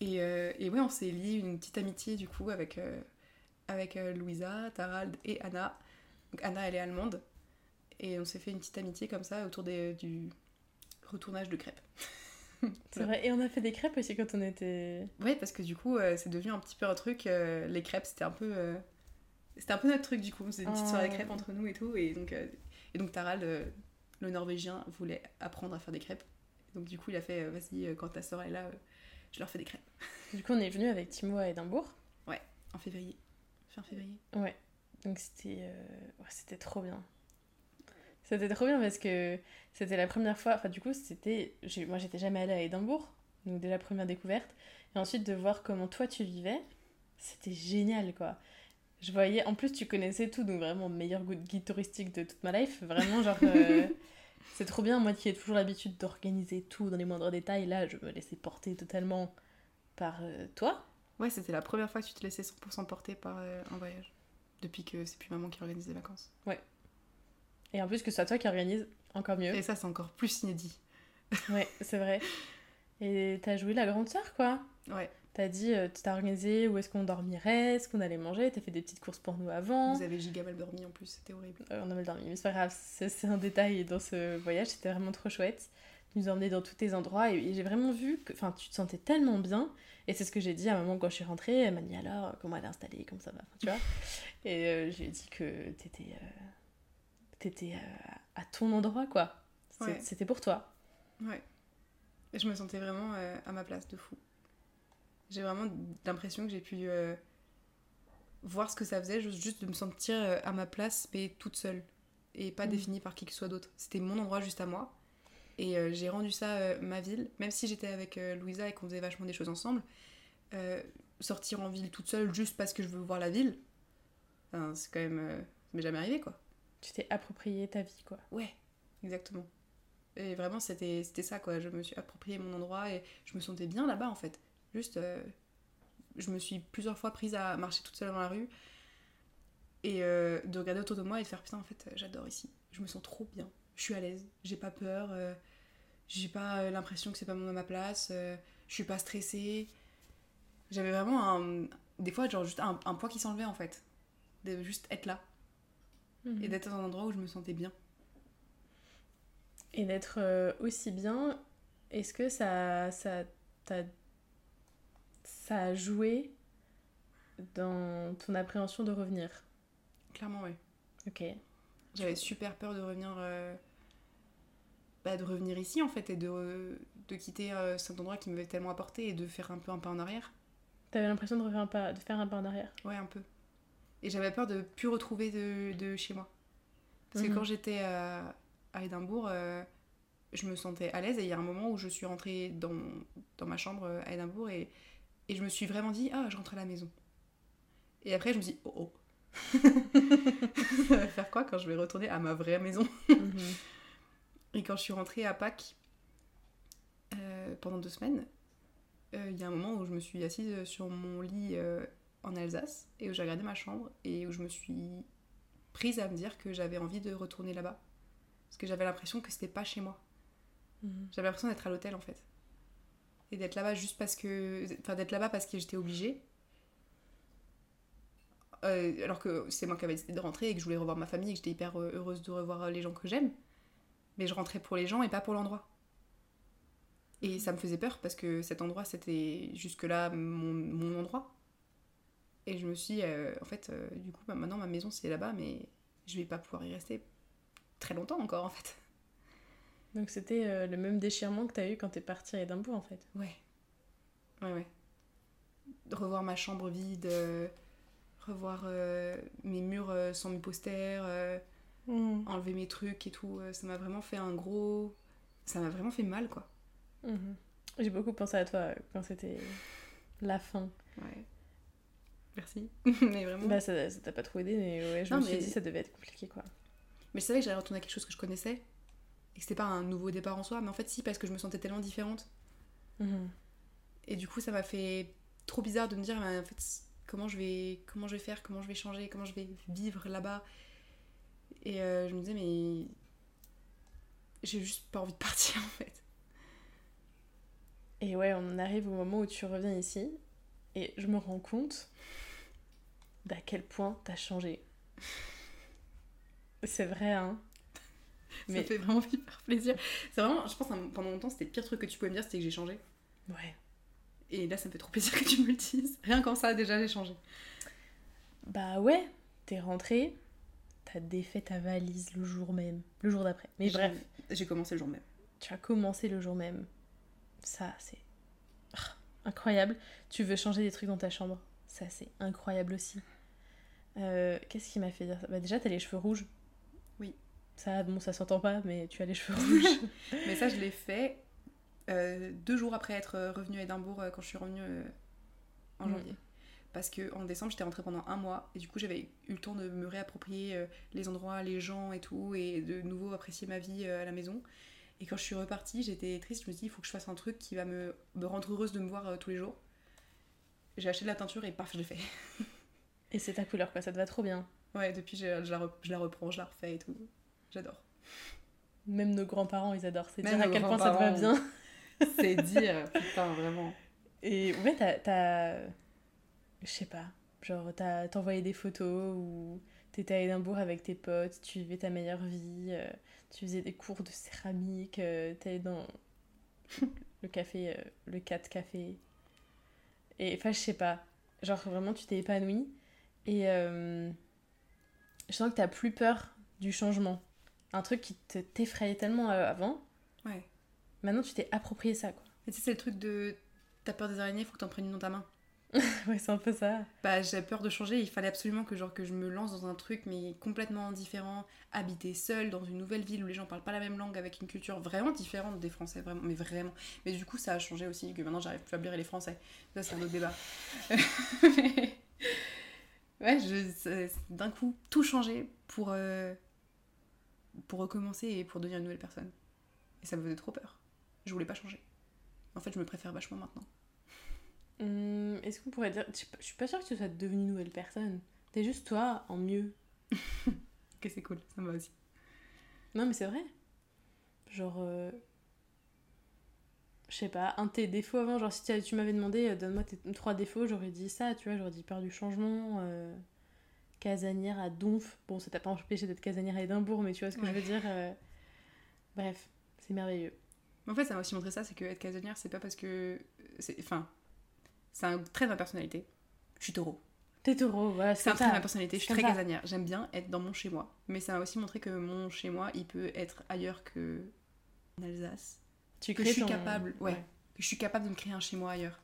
Et, euh, et ouais, on s'est lié une petite amitié du coup avec, euh, avec Louisa, Tarald et Anna. Donc Anna, elle est allemande. Et on s'est fait une petite amitié comme ça autour des, du retournage de crêpes. C'est vrai. Et on a fait des crêpes aussi quand on était. Ouais, parce que du coup, euh, c'est devenu un petit peu un truc. euh, les crêpes, c'était un peu. euh, c'était un peu notre truc du coup. C'était une petite soirée crêpes entre nous et tout. Et donc, euh, et donc Tarald, euh, le Norvégien, voulait apprendre à faire des crêpes. Donc du coup, il a fait vas-y, quand ta soeur est là, je leur fais des crêpes. Du coup, on est venu avec Timo à Édimbourg. En février. Fin février. Ouais. Donc c'était ouais, c'était trop bien. C'était trop bien parce que c'était la première fois. Enfin, du coup, c'était. Moi, j'étais jamais allée à Édimbourg. Donc, déjà, première découverte. Et ensuite, de voir comment toi tu vivais, c'était génial quoi. Je voyais. En plus, tu connaissais tout. Donc, vraiment, meilleur gu- guide touristique de toute ma life. Vraiment, genre. euh, c'est trop bien. Moi qui ai toujours l'habitude d'organiser tout dans les moindres détails, là, je me laissais porter totalement par euh, toi. Ouais, c'était la première fois que tu te laissais 100% porter par euh, un voyage. Depuis que c'est plus maman qui organise les vacances. Et en plus, que ce soit toi qui organise, encore mieux. Et ça, c'est encore plus inédit. Ouais, c'est vrai. Et t'as joué la grande sœur, quoi. Ouais. T'as dit, euh, t'as organisé où est-ce qu'on dormirait, ce qu'on allait manger, t'as fait des petites courses pour nous avant. Vous avez giga mal dormi en plus, c'était horrible. Euh, on a mal dormi, mais c'est pas grave, c'est un détail dans ce voyage, c'était vraiment trop chouette. Tu nous emmenais dans tous tes endroits et, et j'ai vraiment vu que enfin, tu te sentais tellement bien. Et c'est ce que j'ai dit à maman quand je suis rentrée. Elle m'a dit alors, comment elle est installée, comment ça va, tu vois. Et euh, je lui ai dit que t'étais, euh, t'étais euh, à ton endroit, quoi. Ouais. C'était pour toi. Ouais. Et je me sentais vraiment euh, à ma place de fou. J'ai vraiment l'impression que j'ai pu euh, voir ce que ça faisait, juste, de me sentir euh, à ma place, mais toute seule. Et pas Mhm. définie par qui que ce soit d'autre. C'était mon endroit juste à moi. Et j'ai rendu ça ma ville. Même si j'étais avec Louisa et qu'on faisait vachement des choses ensemble, sortir en ville toute seule juste parce que je veux voir la ville, enfin, c'est quand même. ça m'est jamais arrivé quoi. Tu t'es approprié ta vie, quoi. Ouais, exactement. Et vraiment, c'était ça, quoi. Je me suis approprié mon endroit et je me sentais bien là-bas, en fait. Juste, euh, je me suis plusieurs fois prise à marcher toute seule dans la rue et euh, de regarder autour de moi et de faire putain, en fait, j'adore ici. Je me sens trop bien. Je suis à l'aise. J'ai pas peur. euh, j'ai pas l'impression que c'est pas mon à ma place. je suis pas stressée. J'avais vraiment un. Des fois, genre, juste un, un poids qui s'enlevait, en fait. De juste être là Mhm. et d'être dans un endroit où je me sentais bien. Et d'être euh, aussi bien, est-ce que ça, ça, ça a joué dans ton appréhension de revenir? Clairement, ouais. Ok. J'avais super peur de revenir, euh, bah, de revenir ici en fait et de, de quitter euh, cet endroit qui m'avait tellement apporté et de faire un peu un pas en arrière. T'avais l'impression de, refaire un pas, de faire un pas en arrière? Ouais, un peu. Et j'avais peur de plus retrouver de, de chez moi. Parce que Mhm. quand j'étais à, à Édimbourg, euh, je me sentais à l'aise et il y a un moment où je suis rentrée dans, dans ma chambre euh, à Édimbourg et, et je me suis vraiment dit Ah, je rentre à la maison. Et après, je me suis dit Oh oh. Ça va faire quoi quand je vais retourner à ma vraie maison? Mhm. Et quand je suis rentrée à Pâques euh, pendant deux semaines, euh, il y a un moment où je me suis assise sur mon lit euh, en Alsace et où j'ai regardé ma chambre et où je me suis prise à me dire que j'avais envie de retourner là-bas. Parce que j'avais l'impression que c'était pas chez moi. Mhm. J'avais l'impression d'être à l'hôtel en fait. Et d'être là-bas juste parce que. Enfin, d'être là-bas parce que j'étais obligée. Euh, alors que c'est moi qui avais décidé de rentrer et que je voulais revoir ma famille et que j'étais hyper euh, heureuse de revoir euh, les gens que j'aime. Mais je rentrais pour les gens et pas pour l'endroit. Et ça me faisait peur parce que cet endroit c'était jusque-là mon, mon endroit. Et je me suis dit, euh, en fait, euh, du coup, bah, maintenant ma maison c'est là-bas, mais je vais pas pouvoir y rester très longtemps encore en fait. Donc c'était euh, le même déchirement que t'as eu quand t'es partie à Édimbourg en fait. Ouais. Ouais, ouais. Revoir ma chambre vide, revoir mes murs sans mes posters, euh, enlever mes trucs et tout. ça m'a vraiment fait un gros. Ça m'a vraiment fait mal, quoi. Mhm. J'ai beaucoup pensé à toi quand c'était la fin. Ouais. Merci. mais vraiment. Bah ça ça t'a pas trop aidé, mais ouais, je Non, me suis dit ça devait être compliqué quoi. Mais je savais que j'allais retourner à quelque chose que je connaissais. Et que c'était pas un nouveau départ en soi. Mais en fait, si, parce que je me sentais tellement différente. Mhm. Et du coup, ça m'a fait trop bizarre de me dire, mais en fait, comment je vais, comment je vais faire, comment je vais changer, comment je vais vivre là-bas. Et euh, je me disais, mais j'ai juste pas envie de partir en fait. Et ouais, on arrive au moment où tu reviens ici et je me rends compte d'à quel point t'as changé. C'est vrai, hein. Ça fait vraiment hyper plaisir. C'est vraiment, je pense, pendant longtemps, c'était le pire truc que tu pouvais me dire, c'était que j'ai changé. Ouais. Et là, ça me fait trop plaisir que tu me le dises. Rien qu'en ça, déjà, j'ai changé. Bah ouais, t'es rentrée, t'as défait ta valise le jour même, le jour d'après. Mais bref. J'ai commencé le jour même. Tu as commencé le jour même. Ça, c'est incroyable. Tu veux changer des trucs dans ta chambre? Ça, c'est incroyable aussi. Euh, Qu'est-ce qui m'a fait dire ça? Bah déjà, t'as les cheveux rouges. Oui. Ça, bon, ça s'entend pas, mais tu as les cheveux rouges. mais ça, je l'ai fait euh, deux jours après être revenue à Édimbourg euh, quand je suis revenue euh, en mm. janvier. Parce que en décembre, j'étais rentrée pendant un mois et du coup, j'avais eu le temps de me réapproprier les endroits, les gens et tout, et de nouveau apprécier ma vie à la maison. Et quand je suis repartie, j'étais triste. Je me suis dit, il faut que je fasse un truc qui va me, me rendre heureuse de me voir tous les jours. J'ai acheté de la teinture et paf, je l'ai fait. et c'est ta couleur, quoi. Ça te va trop bien. Ouais, depuis, je, la, je la reprends, je la refais et tout. J'adore. Même nos grands-parents, ils adorent. C'est dire à quel point ça te va bien. C'est dire, putain, vraiment. Et ouais, t'as. Je sais pas. Genre, t'as envoyé des photos ou t'étais à Édimbourg avec tes potes, tu vivais ta meilleure vie, euh, tu faisais des cours de céramique, euh, t'allais dans le café, euh, le 4 café. Et enfin, je sais pas. Genre, vraiment, tu t'es épanouie. Et je sens que t'as plus peur du changement. Un truc qui t'effrayait tellement avant. Ouais. Maintenant, tu t'es approprié ça, quoi. Et tu sais, c'est le truc de. T'as peur des araignées, faut que t'en prennes une dans ta main. ouais, c'est un peu ça. Bah, j'ai peur de changer. Il fallait absolument que, genre, que je me lance dans un truc, mais complètement différent. Habiter seule dans une nouvelle ville où les gens parlent pas la même langue, avec une culture vraiment différente des Français, vraiment. Mais vraiment. Mais du coup, ça a changé aussi, que maintenant, j'arrive plus à lire les Français. Ça, c'est un autre débat. ouais, je... d'un coup, tout changer pour. Euh, pour recommencer et pour devenir une nouvelle personne. Et ça me faisait trop peur je voulais pas changer. En fait, je me préfère vachement maintenant. Hum, est-ce qu'on pourrait dire. Je suis pas sûre que tu sois devenue une nouvelle personne. T'es juste toi en mieux. que c'est cool, ça me va aussi. Non, mais c'est vrai. Genre. Euh, je sais pas, un de tes défauts avant, genre si tu m'avais demandé, euh, donne-moi tes trois défauts, j'aurais dit ça, tu vois, j'aurais dit peur du changement, euh, casanière à Donf. Bon, ça t'a pas empêché d'être casanière à Édimbourg, mais tu vois ce que je veux dire. Bref, c'est merveilleux. En fait, ça m'a aussi montré ça, c'est que être casanière, c'est pas parce que. Enfin, c'est un trait de ma personnalité. Je suis taureau. T'es taureau, voilà. C'est un trait de ma personnalité, je suis très casanière. J'aime bien être dans mon chez-moi. Mais ça m'a aussi montré que mon chez-moi, il peut être ailleurs que en Alsace. Tu que je suis capable, ouais, Que je suis capable de me créer un chez-moi ailleurs.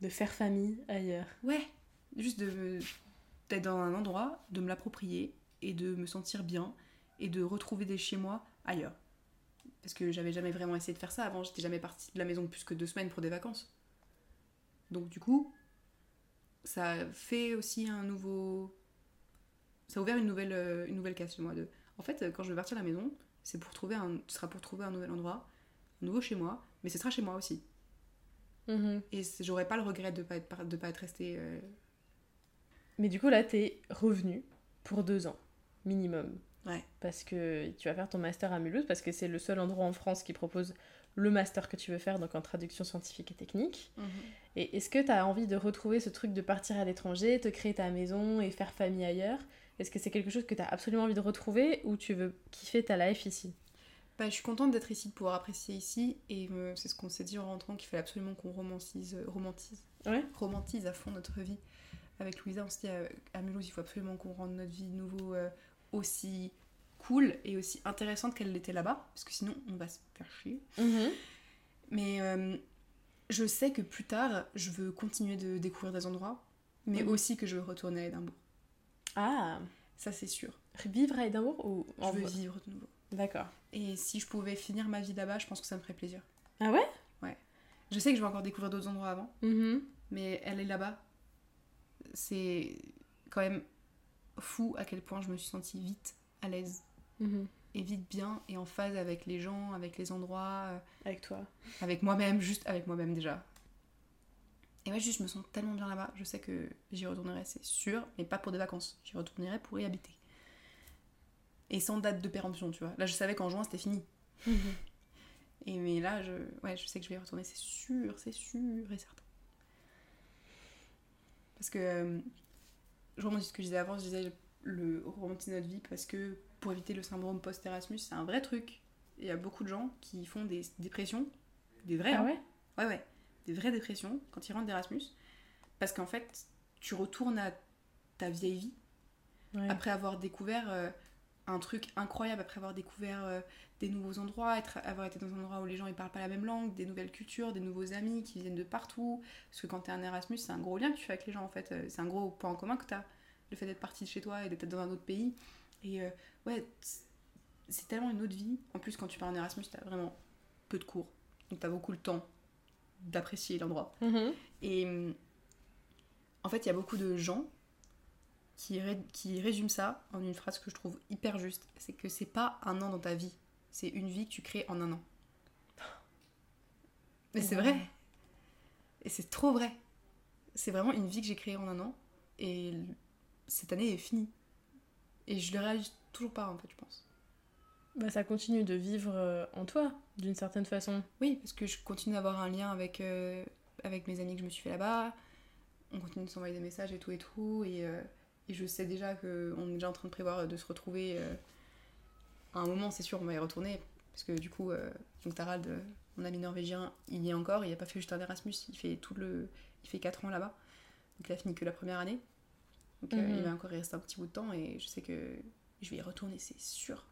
De faire famille ailleurs. Ouais. Juste de d'être dans un endroit, de me l'approprier et de me sentir bien et de retrouver des chez-moi ailleurs. Parce que j'avais jamais vraiment essayé de faire ça avant, j'étais jamais partie de la maison plus que deux semaines pour des vacances. Donc du coup, ça fait aussi un nouveau... Ça a ouvert une nouvelle, euh, une nouvelle case chez moi. De... En fait, quand je vais partir de la maison, c'est pour trouver un... ce sera pour trouver un nouvel endroit, nouveau chez moi, mais ce sera chez moi aussi. Mm-hmm. Et j'aurais pas le regret de pas être, de pas être restée... Euh, mais du coup, là, t'es revenu pour deux ans, minimum. Parce que tu vas faire ton master à Mulhouse, parce que c'est le seul endroit en France qui propose le master que tu veux faire, donc en traduction scientifique et technique. Mhm. Et est-ce que tu as envie de retrouver ce truc de partir à l'étranger, te créer ta maison et faire famille ailleurs? Est-ce que c'est quelque chose que tu as absolument envie de retrouver ou tu veux kiffer ta life ici? Bah, je suis contente d'être ici, de pouvoir apprécier ici, et c'est ce qu'on s'est dit en rentrant, qu'il fallait absolument qu'on romantise, euh, romantise, romantise à fond notre vie. Avec Louisa, on s'est dit euh, à, Mulhouse, il faut absolument qu'on rende notre vie de nouveau euh, aussi cool et aussi intéressante qu'elle l'était là-bas, parce que sinon on va se faire chier. Mhm. Mais euh, je sais que plus tard, je veux continuer de découvrir des endroits, mais mhm. aussi que je veux retourner à Édimbourg. Ah Ça c'est sûr. Vivre à Édimbourg ou Je veux vivre de nouveau. D'accord. Et si je pouvais finir ma vie là-bas, je pense que ça me ferait plaisir. Ah ouais? Ouais. Je sais que je vais encore découvrir d'autres endroits avant, mhm. mais elle est là-bas. C'est quand même fou à quel point je me suis sentie vite à l'aise. Mhm. Et vite bien et en phase avec les gens, avec les endroits. Euh, avec toi. Avec moi-même, juste avec moi-même déjà. Et moi, juste, je me sens tellement bien là-bas. Je sais que j'y retournerai, c'est sûr, mais pas pour des vacances. J'y retournerai pour y habiter. Et sans date de péremption, tu vois. Là, je savais qu'en juin, c'était fini. Mhm. Et mais là, je, ouais, je sais que je vais y retourner, c'est sûr, c'est sûr et certain. Parce que euh, je remonte ce que je disais avant, je disais le romantiser notre vie parce que pour éviter le syndrome post-Erasmus, c'est un vrai truc. Il y a beaucoup de gens qui font des dépressions, des vraies. Ah hein. ouais? Ouais, ouais. Des vraies dépressions quand ils rentrent d'Erasmus. Parce qu'en fait, tu retournes à ta vieille vie Ouais. après avoir découvert euh, un truc incroyable, après avoir découvert euh, des nouveaux endroits, être, avoir été dans un endroit où les gens ils parlent pas la même langue, des nouvelles cultures, des nouveaux amis qui viennent de partout. Parce que quand t'es un Erasmus, c'est un gros lien que tu fais avec les gens en fait. Euh, C'est un gros point en commun que t'as. Le fait d'être parti de chez toi et d'être dans un autre pays. Et euh, ouais, c'est tellement une autre vie. En plus, quand tu pars en Erasmus, t'as vraiment peu de cours. Donc t'as beaucoup le temps d'apprécier l'endroit. Mhm. Et hum, en fait, il y a beaucoup de gens qui, ré- qui résument ça en une phrase que je trouve hyper juste. C'est que c'est pas un an dans ta vie, c'est une vie que tu crées en un an. Mais c'est vrai. Et c'est trop vrai. C'est vraiment une vie que j'ai créée en un an. Et cette année est finie. Et je le réalise toujours pas, en fait, je pense. Bah, ça continue de vivre euh, en toi, d'une certaine façon. Oui, parce que je continue d'avoir un lien avec, euh, avec mes amis que je me suis fait là-bas. On continue de s'envoyer des messages et tout et tout. Et, euh, et je sais déjà qu'on est déjà en train de prévoir de se retrouver euh, à un moment, c'est sûr, on va y retourner. Parce que du coup, euh, donc Tarald, euh, mon ami norvégien, il y est encore. Il n'a pas fait juste un Erasmus, il fait, tout le, il fait 4 ans là-bas. Donc il a fini que la première année. Donc euh, Mhm. il va encore y rester un petit bout de temps. Et je sais que je vais y retourner, c'est sûr.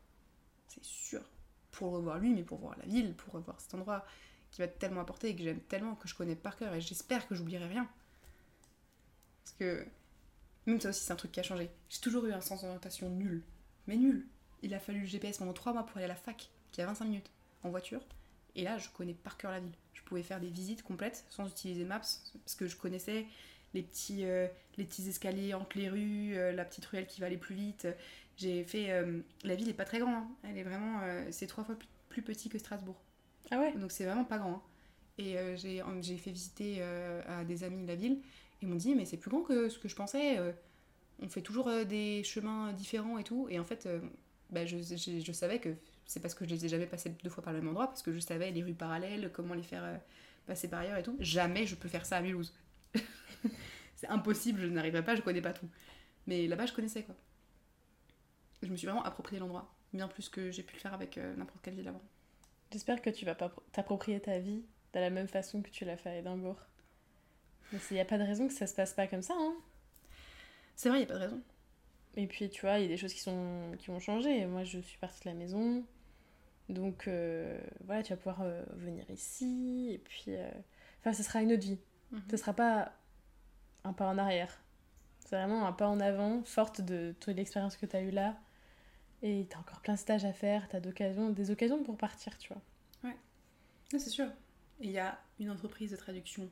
C'est sûr. Pour le revoir lui, mais pour voir la ville, pour revoir cet endroit qui va tellement apporter et que j'aime tellement, que je connais par cœur. Et j'espère que j'oublierai rien. Parce que même ça aussi, c'est un truc qui a changé. J'ai toujours eu un sens d'orientation nul. Mais nul. Il a fallu le GPS pendant 3 mois pour aller à la fac, qui est à 25 minutes, en voiture. Et là, je connais par cœur la ville. Je pouvais faire des visites complètes sans utiliser Maps, parce que je connaissais les petits, euh, les petits escaliers entre les rues, euh, la petite ruelle qui va aller plus vite. J'ai fait... euh, la ville est pas très grande, hein. elle est vraiment... c'est trois fois plus, petit que Strasbourg. Ah ouais? Donc c'est vraiment pas grand. hein. Et j'ai j'ai fait visiter à des amis de la ville. Ils m'ont dit, mais c'est plus grand que ce que je pensais. euh, on fait toujours euh, des chemins différents et tout. Et en fait, euh, bah, je, je- savais que c'est parce que je les ai jamais passés deux fois par le même endroit, parce que je savais les rues parallèles, comment les faire euh, passer par ailleurs et tout. Jamais je peux faire ça à Mulhouse. c'est impossible, je n'arriverai pas, je connais pas tout. Mais là-bas, je connaissais quoi. Je me suis vraiment approprié l'endroit, bien plus que j'ai pu le faire avec euh, n'importe quelle ville avant. J'espère que tu vas pas t'approprier ta vie de la même façon que tu l'as fait à Édimbourg. Mais il n'y a pas de raison que ça se passe pas comme ça, hein. C'est vrai, il a pas de raison. Et puis, tu vois, il y a des choses qui, sont, qui ont changé. Moi, je suis partie de la maison. Donc, euh, voilà, tu vas pouvoir euh, venir ici. Et puis, euh, enfin, ce sera une autre vie. Mhm. Ce sera pas un pas en arrière. C'est vraiment un pas en avant, forte de toute l'expérience que tu as eue là. Et tu as encore plein de stages à faire, tu as d'occasions, des occasions pour partir, tu vois. Non, c'est sûr. Il y a une entreprise de traduction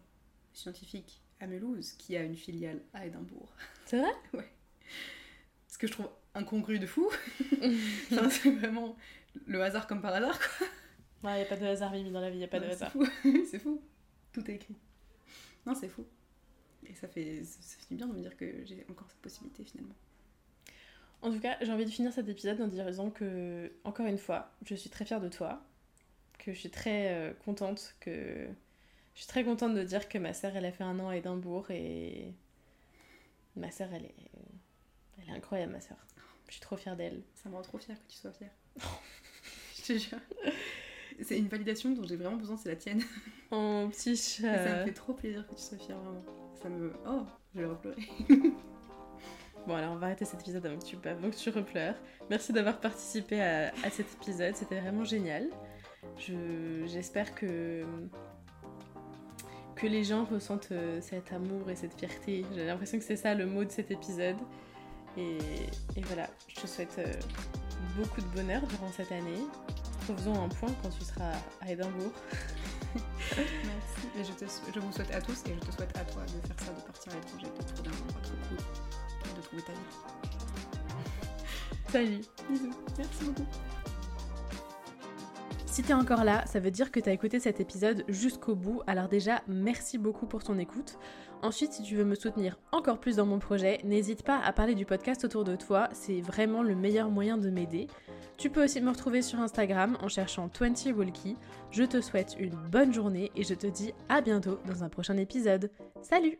scientifique à Mulhouse qui a une filiale à Édimbourg. C'est vrai? Ce que je trouve incongru de fou. Enfin, c'est vraiment le hasard comme par hasard. Quoi. Il n'y a pas de hasard, Mimi, dans la vie, il n'y a pas de Non, hasard. C'est fou. c'est fou. Tout est écrit. Non, c'est fou. Et ça fait, ça fait du bien de me dire que j'ai encore cette possibilité finalement. En tout cas, j'ai envie de finir cet épisode en disant que, encore une fois, je suis très fière de toi, que je suis très euh, contente, que je suis très contente de dire que ma sœur, elle a fait un an à Édimbourg et ma sœur, elle est, elle est incroyable, ma sœur. Je suis trop fière d'elle. Ça me rend trop fière que tu sois fière. je te jure. C'est une validation dont j'ai vraiment besoin, c'est la tienne. Oh, petit Et ça me chat. fait trop plaisir que tu sois fière, vraiment. Ça me. Oh, je vais repleurer. Bon, alors on va arrêter cet épisode avant que tu, avant que tu repleures. Merci d'avoir participé à, à cet épisode, c'était vraiment génial. Je- J'espère que, que les gens ressentent euh, cet amour et cette fierté. J'ai l'impression que c'est ça le mot de cet épisode. Et, et voilà, je te souhaite euh, beaucoup de bonheur durant cette année. Refaisons un point quand tu seras à Édimbourg. Merci. Et je, te, je vous souhaite à tous et je te souhaite à toi de faire ça, de partir à l'étranger, de trouver un endroit trop cool, et de trouver ta vie. Salut Bisous. Merci beaucoup. Si t'es encore là, ça veut dire que t'as écouté cet épisode jusqu'au bout, alors déjà merci beaucoup pour ton écoute. Ensuite, si tu veux me soutenir encore plus dans mon projet, n'hésite pas à parler du podcast autour de toi, c'est vraiment le meilleur moyen de m'aider. Tu peux aussi me retrouver sur Instagram en cherchant 20 Walkie. Je te souhaite une bonne journée et je te dis à bientôt dans un prochain épisode. Salut